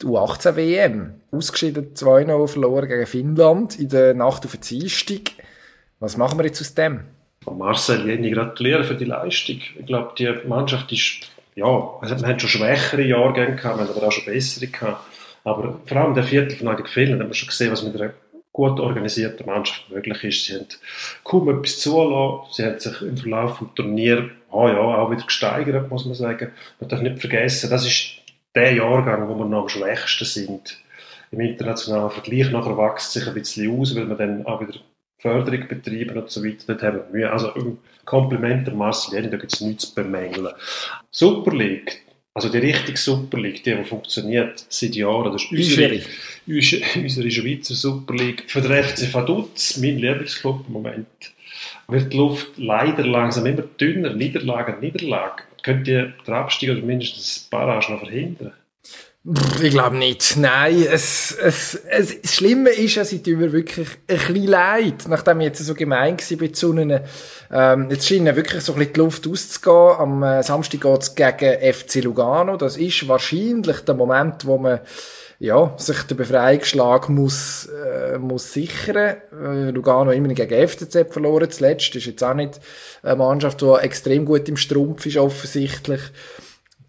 Die U18 WM. Ausgeschieden 2-0 verloren gegen Finnland in der Nacht auf den Dienstag. Was machen wir jetzt aus dem? Marcel Jenny gratulieren für die Leistung. Ich glaube, die Mannschaft ist ja, also wir haben schon schwächere Jahrgänge gehabt, wir haben aber auch schon bessere gehabt. Aber vor allem der Viertelfinale gegen Finnland haben wir schon gesehen, was mit einer gut organisierten Mannschaft möglich ist. Sie haben kaum etwas zulassen. Sie haben sich im Verlauf des Turniers oh ja, auch wieder gesteigert, muss man sagen. Man darf nicht vergessen, das ist der Jahrgang, wo wir noch am schwächsten sind im internationalen Vergleich. Nachher wächst sich ein bisschen aus, weil man dann auch wieder Förderung betreiben und so weiter. Dort haben wir Mühe. Also ein Kompliment der Marcel da gibt es nichts zu bemängeln. Super League, also die richtige Super League, die, die funktioniert seit Jahren, das ist unsere, unsere, unsere Schweizer Super League. Für den FC Vaduz, mein Lieblingsclub im Moment, wird die Luft leider langsam immer dünner, Niederlage an Niederlage. Könnt ihr den Abstieg oder mindestens ein Barrage noch verhindern? Ich glaube nicht. Nein, es, es, es, das Schlimme ist, es tut mir wirklich ein bisschen leid, nachdem ich jetzt so gemein war zu ihnen. Ähm, jetzt scheint wirklich so ein bisschen die Luft auszugehen. Am äh, Samstag geht es gegen FC Lugano. Das ist wahrscheinlich der Moment, wo man ja, sich der Befreiungsschlag muss, äh, muss sichern. Äh, Lugano immer gegen FCZ verloren. Zuletzt ist jetzt auch nicht eine Mannschaft, die extrem gut im Strumpf ist, offensichtlich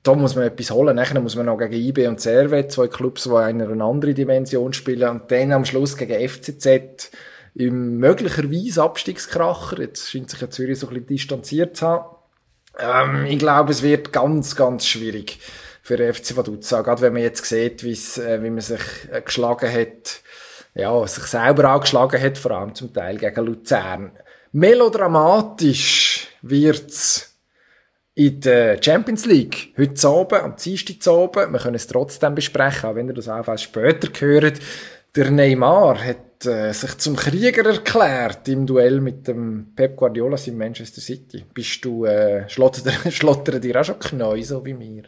da muss man etwas holen. Nachher muss man noch gegen IB und Servet, zwei Clubs, die in einer anderen Dimension spielen. Und dann am Schluss gegen FCZ im möglicherweise Abstiegskracher. Jetzt scheint sich ja Zürich so ein bisschen distanziert zu haben. Ähm, ich glaube, es wird ganz, ganz schwierig für den FC Vaduzza. Gerade wenn man jetzt sieht, äh, wie man sich äh, geschlagen hat, ja, sich selber auch geschlagen hat, vor allem zum Teil gegen Luzern. Melodramatisch wird's in der Champions League. Heute Abend, am Dienstag Abend. Wir können es trotzdem besprechen, auch wenn ihr das auch später hört. Der Neymar hat äh, sich zum Krieger erklärt im Duell mit dem Pep Guardiola in Manchester City. Bist du, äh, schlottern, (laughs) schlottern dir auch schon Knie, so wie mir?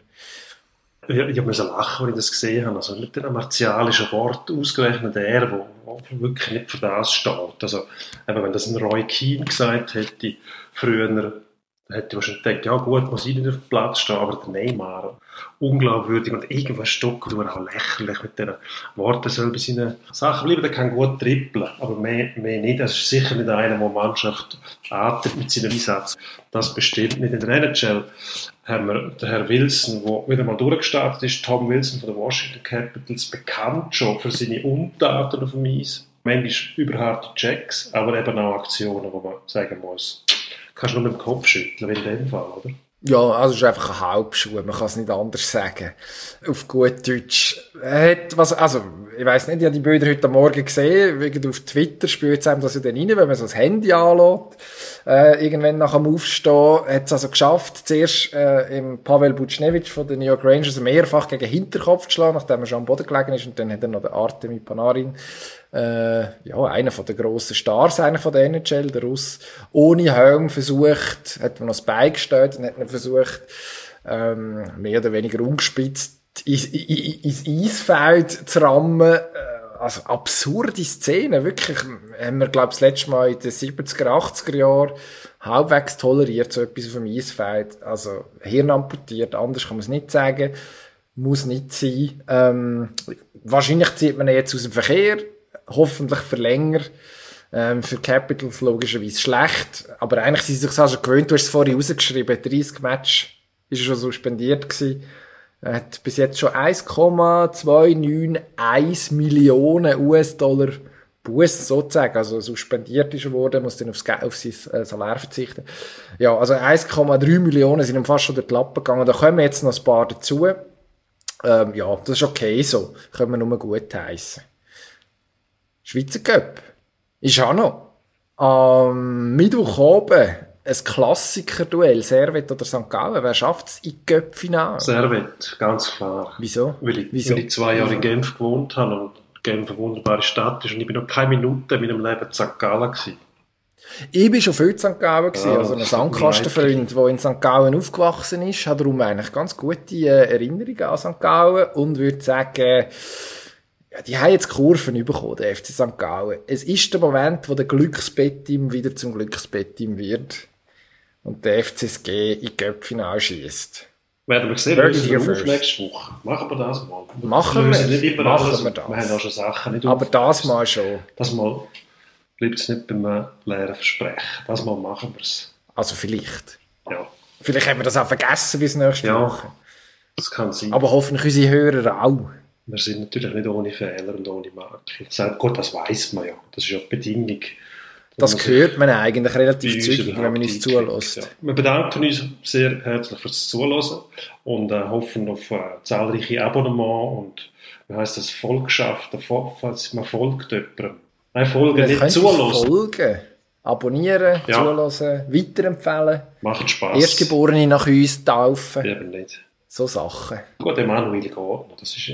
Ich, ich musste lachen, als ich das gesehen habe. Also nicht ein martialischer Wort, ausgerechnet er, der wirklich nicht für das steht. Also, eben, wenn das ein Roy Keane gesagt hätte, früher, hätte ich wahrscheinlich gedacht, ja gut, muss ich nicht auf dem Platz stehen, aber der Neymar, unglaubwürdig und irgendwas stocken, du auch lächerlich mit diesen Worten soll bei seinen Sachen bleiben, der kann gut trippeln, aber mehr, mehr nicht. Das ist sicher nicht einer, der Mannschaft atmet mit seinem Einsatz. Das bestimmt nicht in der NHL. Haben wir den Herr Wilson, der wieder mal durchgestartet ist, Tom Wilson von den Washington Capitals, bekannt schon für seine Untaten auf dem Eis. Manchmal überharte Checks, aber eben auch Aktionen, wo man sagen muss, kannst du nur mit dem Kopf schütteln, in dem Fall, oder? Ja, also es ist einfach ein Halbschuh, man kann es nicht anders sagen. Auf gut Deutsch. Hat was, also, ich weiss nicht, ich habe die Bilder heute Morgen gesehen, wegen auf Twitter spürt es einem das ja dann rein, wenn man so das Handy anschaut, äh, irgendwann nach dem Aufstehen, hat es also geschafft, zuerst äh, im Pavel Buchnevich von den New York Rangers mehrfach gegen Hinterkopf zu schlagen, nachdem er schon am Boden gelegen ist, und dann hat er noch den Artemi Panarin äh, ja, einer von den grossen Stars, einer von der NHL, der Russ, ohne Helm versucht, hat man noch das Bein gestellt und hat man versucht, ähm, mehr oder weniger ungespitzt ins, ins Eisfeld zu rammen. Äh, also absurde Szene, wirklich. Haben wir, glaube ich, das letzte Mal in den 70er, 80er Jahren halbwegs toleriert, so etwas auf dem Eisfeld. Also Hirn amputiert, anders kann man es nicht sagen. Muss nicht sein. Ähm, wahrscheinlich zieht man ihn jetzt aus dem Verkehr hoffentlich für länger. Ähm, für Capitals logischerweise schlecht. Aber eigentlich sind sie sich also gewöhnt. Du hast es vorhin rausgeschrieben. 30 Match ist schon suspendiert gewesen. Er hat bis jetzt schon 1,291 Millionen US-Dollar Buß sozusagen, also suspendiert ist er worden, muss dann aufs, auf sein äh, Salär verzichten. Ja, also 1,3 Millionen sind ihm fast schon durch die Lappen gegangen. Da kommen jetzt noch ein paar dazu. Ähm, ja, das ist okay so. Können wir nur gut heißen. Schweizer Cup. Ist auch noch. Am Mittwoch oben ein Klassiker-Duell, Servet oder St. Gallen. Wer schafft es in Cup-Final? Servet, ganz klar. Wieso? Weil ich, Wieso? Weil ich zwei Jahre in Genf gewohnt habe und Genf eine wunderbare Stadt ist und ich bin noch keine Minute in meinem Leben in St. Gallen gewesen. Ich bin schon viel in St. Gallen gewesen, Ja, also ein Sandkastenfreund, der in St. Gallen aufgewachsen ist, hat darum eigentlich ganz gute äh, Erinnerungen an St. Gallen und würde sagen, ja, die haben jetzt Kurven bekommen, der FC St. Gallen. Es ist der Moment, wo der Glücksbett-Team wieder zum Glücksbett-Team wird und der FCSG in Göppfinal schießt. Werden wir sehen, wir auf first. nächste Woche. Machen wir das mal. Machen lösen wir. nicht immer Machen alles. wir das. Wir haben auch schon Sachen nicht Aber auf- das mal schon. Das mal bleibt es nicht beim leeren Versprechen. Das mal machen wir es. Also vielleicht. Ja, Vielleicht haben wir das auch vergessen bis nächste Ja. Woche. das kann sein. Aber hoffentlich unsere Hörer auch. Wir sind natürlich nicht ohne Fehler und ohne Makel. Selbst Gut, das weiß man ja. Das ist ja die Bedingung. Das dass hört man eigentlich relativ zügig, wenn man uns zulässt. Ja. Wir bedanken uns sehr herzlich fürs Zuhören und äh, hoffen auf äh, zahlreiche Abonnements und wie heisst das, Volkschaft, falls man folgt jemandem. Nein, folgen, Ihr nicht zuhören. folgen, abonnieren, Ja. zuhören, weiterempfehlen, Macht Spaß. Erstgeborene nach uns taufen, Eben nicht. So Sachen. Gut, Emanuel geht noch. Das ist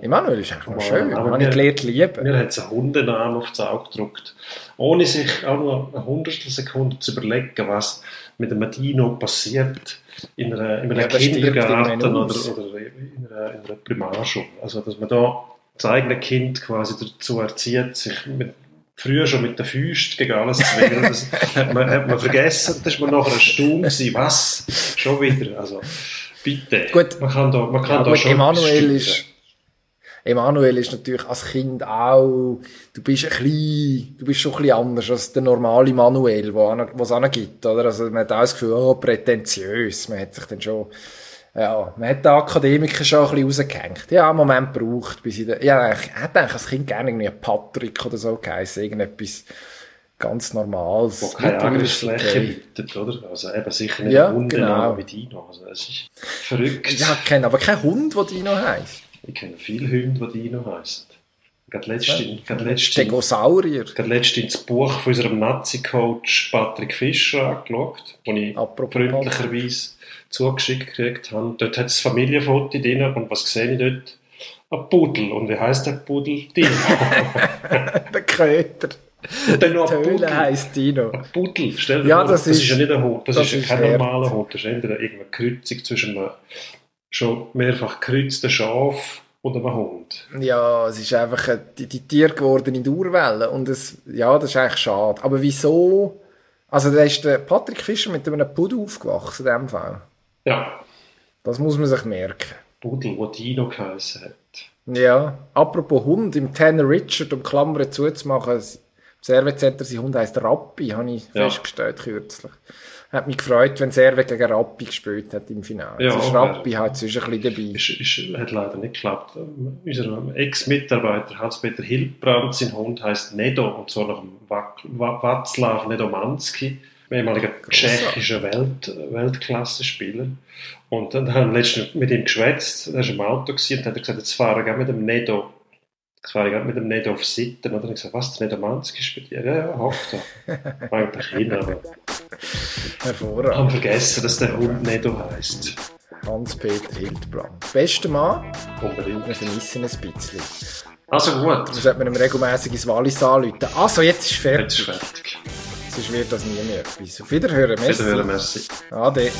Emanuel ist eigentlich mal Aber- schön, aber habe ich gelernt lieben. Mir hat es einen Hundenamen aufs Auge gedruckt. Ohne sich auch nur eine hundertstel Sekunde zu überlegen, was mit einem Dino passiert in, einer, in einem Ja, Kindergarten oder, oder in, einer, in einer Primarschule. Also, dass man da das eigene Kind quasi dazu erzieht, sich mit, früher schon mit den Füßen gegen alles zu wehren. Das hat man, hat man vergessen. Das war man nachher erstaunt gewesen. Was? Schon wieder? Also, bitte. Gut. Man kann da, man kann Ja, da gut, schon Emanuel ist, Emanuel ist natürlich als Kind auch, du bist ein bisschen, du bist schon ein bisschen anders als der normale Manuel, wo es angibt, oder? Also, man hat auch das Gefühl, oh, prätentiös. Man hat sich dann schon, ja, man hat den Akademiker schon ein bisschen rausgehängt. Ja, einen Moment braucht, bis ich da, ja, ich hätte eigentlich als Kind gerne irgendwie einen Patrick oder so geheißen, irgendetwas ganz Normales. wo keine Angriffsfläche bietet, oder? Also eben sicher nicht Ja, ein Hundename genau. wie Dino. Also es ist verrückt. Ja, ich kenne aber kein Hund, der Dino heisst. Ich kenne viele Hunde, die Dino heißen. Gerade letztens, Stegosaurier. gerade letztens das Buch von unserem Nazi-Coach Patrick Fischer angeschaut, das ich Apropos freundlicherweise zugeschickt gekriegt habe. Dort hat es Familienfoto drin und was sehe ich dort? Ein Pudel. Und wie heisst der Pudel? Dino. (laughs) Der Köter. Und dann noch ein Töle heisst Dino. Ein Pudel, stell dir Ja, vor, das das, ist- ist ja nicht ein Hund, das, das ist ja ist kein hart. normaler Hund, das ist entweder irgendeine Kreuzung zwischen einem schon mehrfach gekreuzten Schaf und einem Hund. Ja, es ist einfach äh, die, die Tier geworden in der Urwelle und es, ja, das ist eigentlich schade. Aber wieso? Also da ist der Patrick Fischer mit einem Pudel aufgewachsen in dem Fall. Ja, Das muss man sich merken. Pudel, der Dino geheißen hat. Ja, apropos Hund, im Tanner Richard, um Klammern zuzumachen, im Servecenter, sein Hund heisst Rappi, habe ich Ja. festgestellt kürzlich. Hat mich gefreut, wenn Serve gegen Rappi gespielt hat im Finale. Ja, ist Rappi halt zwischen ein bisschen dabei. Ist, ist, hat leider nicht geklappt. Unser Ex-Mitarbeiter Hans-Peter Hildbrand, sein Hund heißt Nedo, und zwar nach dem Wak- Wa- Václav Nedomanski, ehemaliger tschechischer Welt, Weltklasse-Spieler. Und dann haben wir letztens mit ihm geschwätzt, er war im Auto gewesen, und dann hat er gesagt, jetzt fahre ich auch mit dem Nedo. Ich auch mit dem Nedo auf Sitten. Und dann habe ich gesagt, was, der Nedomanski ist bei dir? Ja, ja, hockt da. Eigentlich hin, aber (laughs) Hervorragend. haben vergessen, dass der Hund Nedo heisst. Hans-Peter Hildbrand. Bester Mann, Unbedingt. wir vermissen ein bisschen. Also gut, Da sollte man ihm regelmässig ins Wallis anrufen. Also, jetzt ist jetzt ist fertig. fertig. Sonst wird das nie mehr etwas. Auf Wiederhören. Merci. Wiederhören, merci. Ade.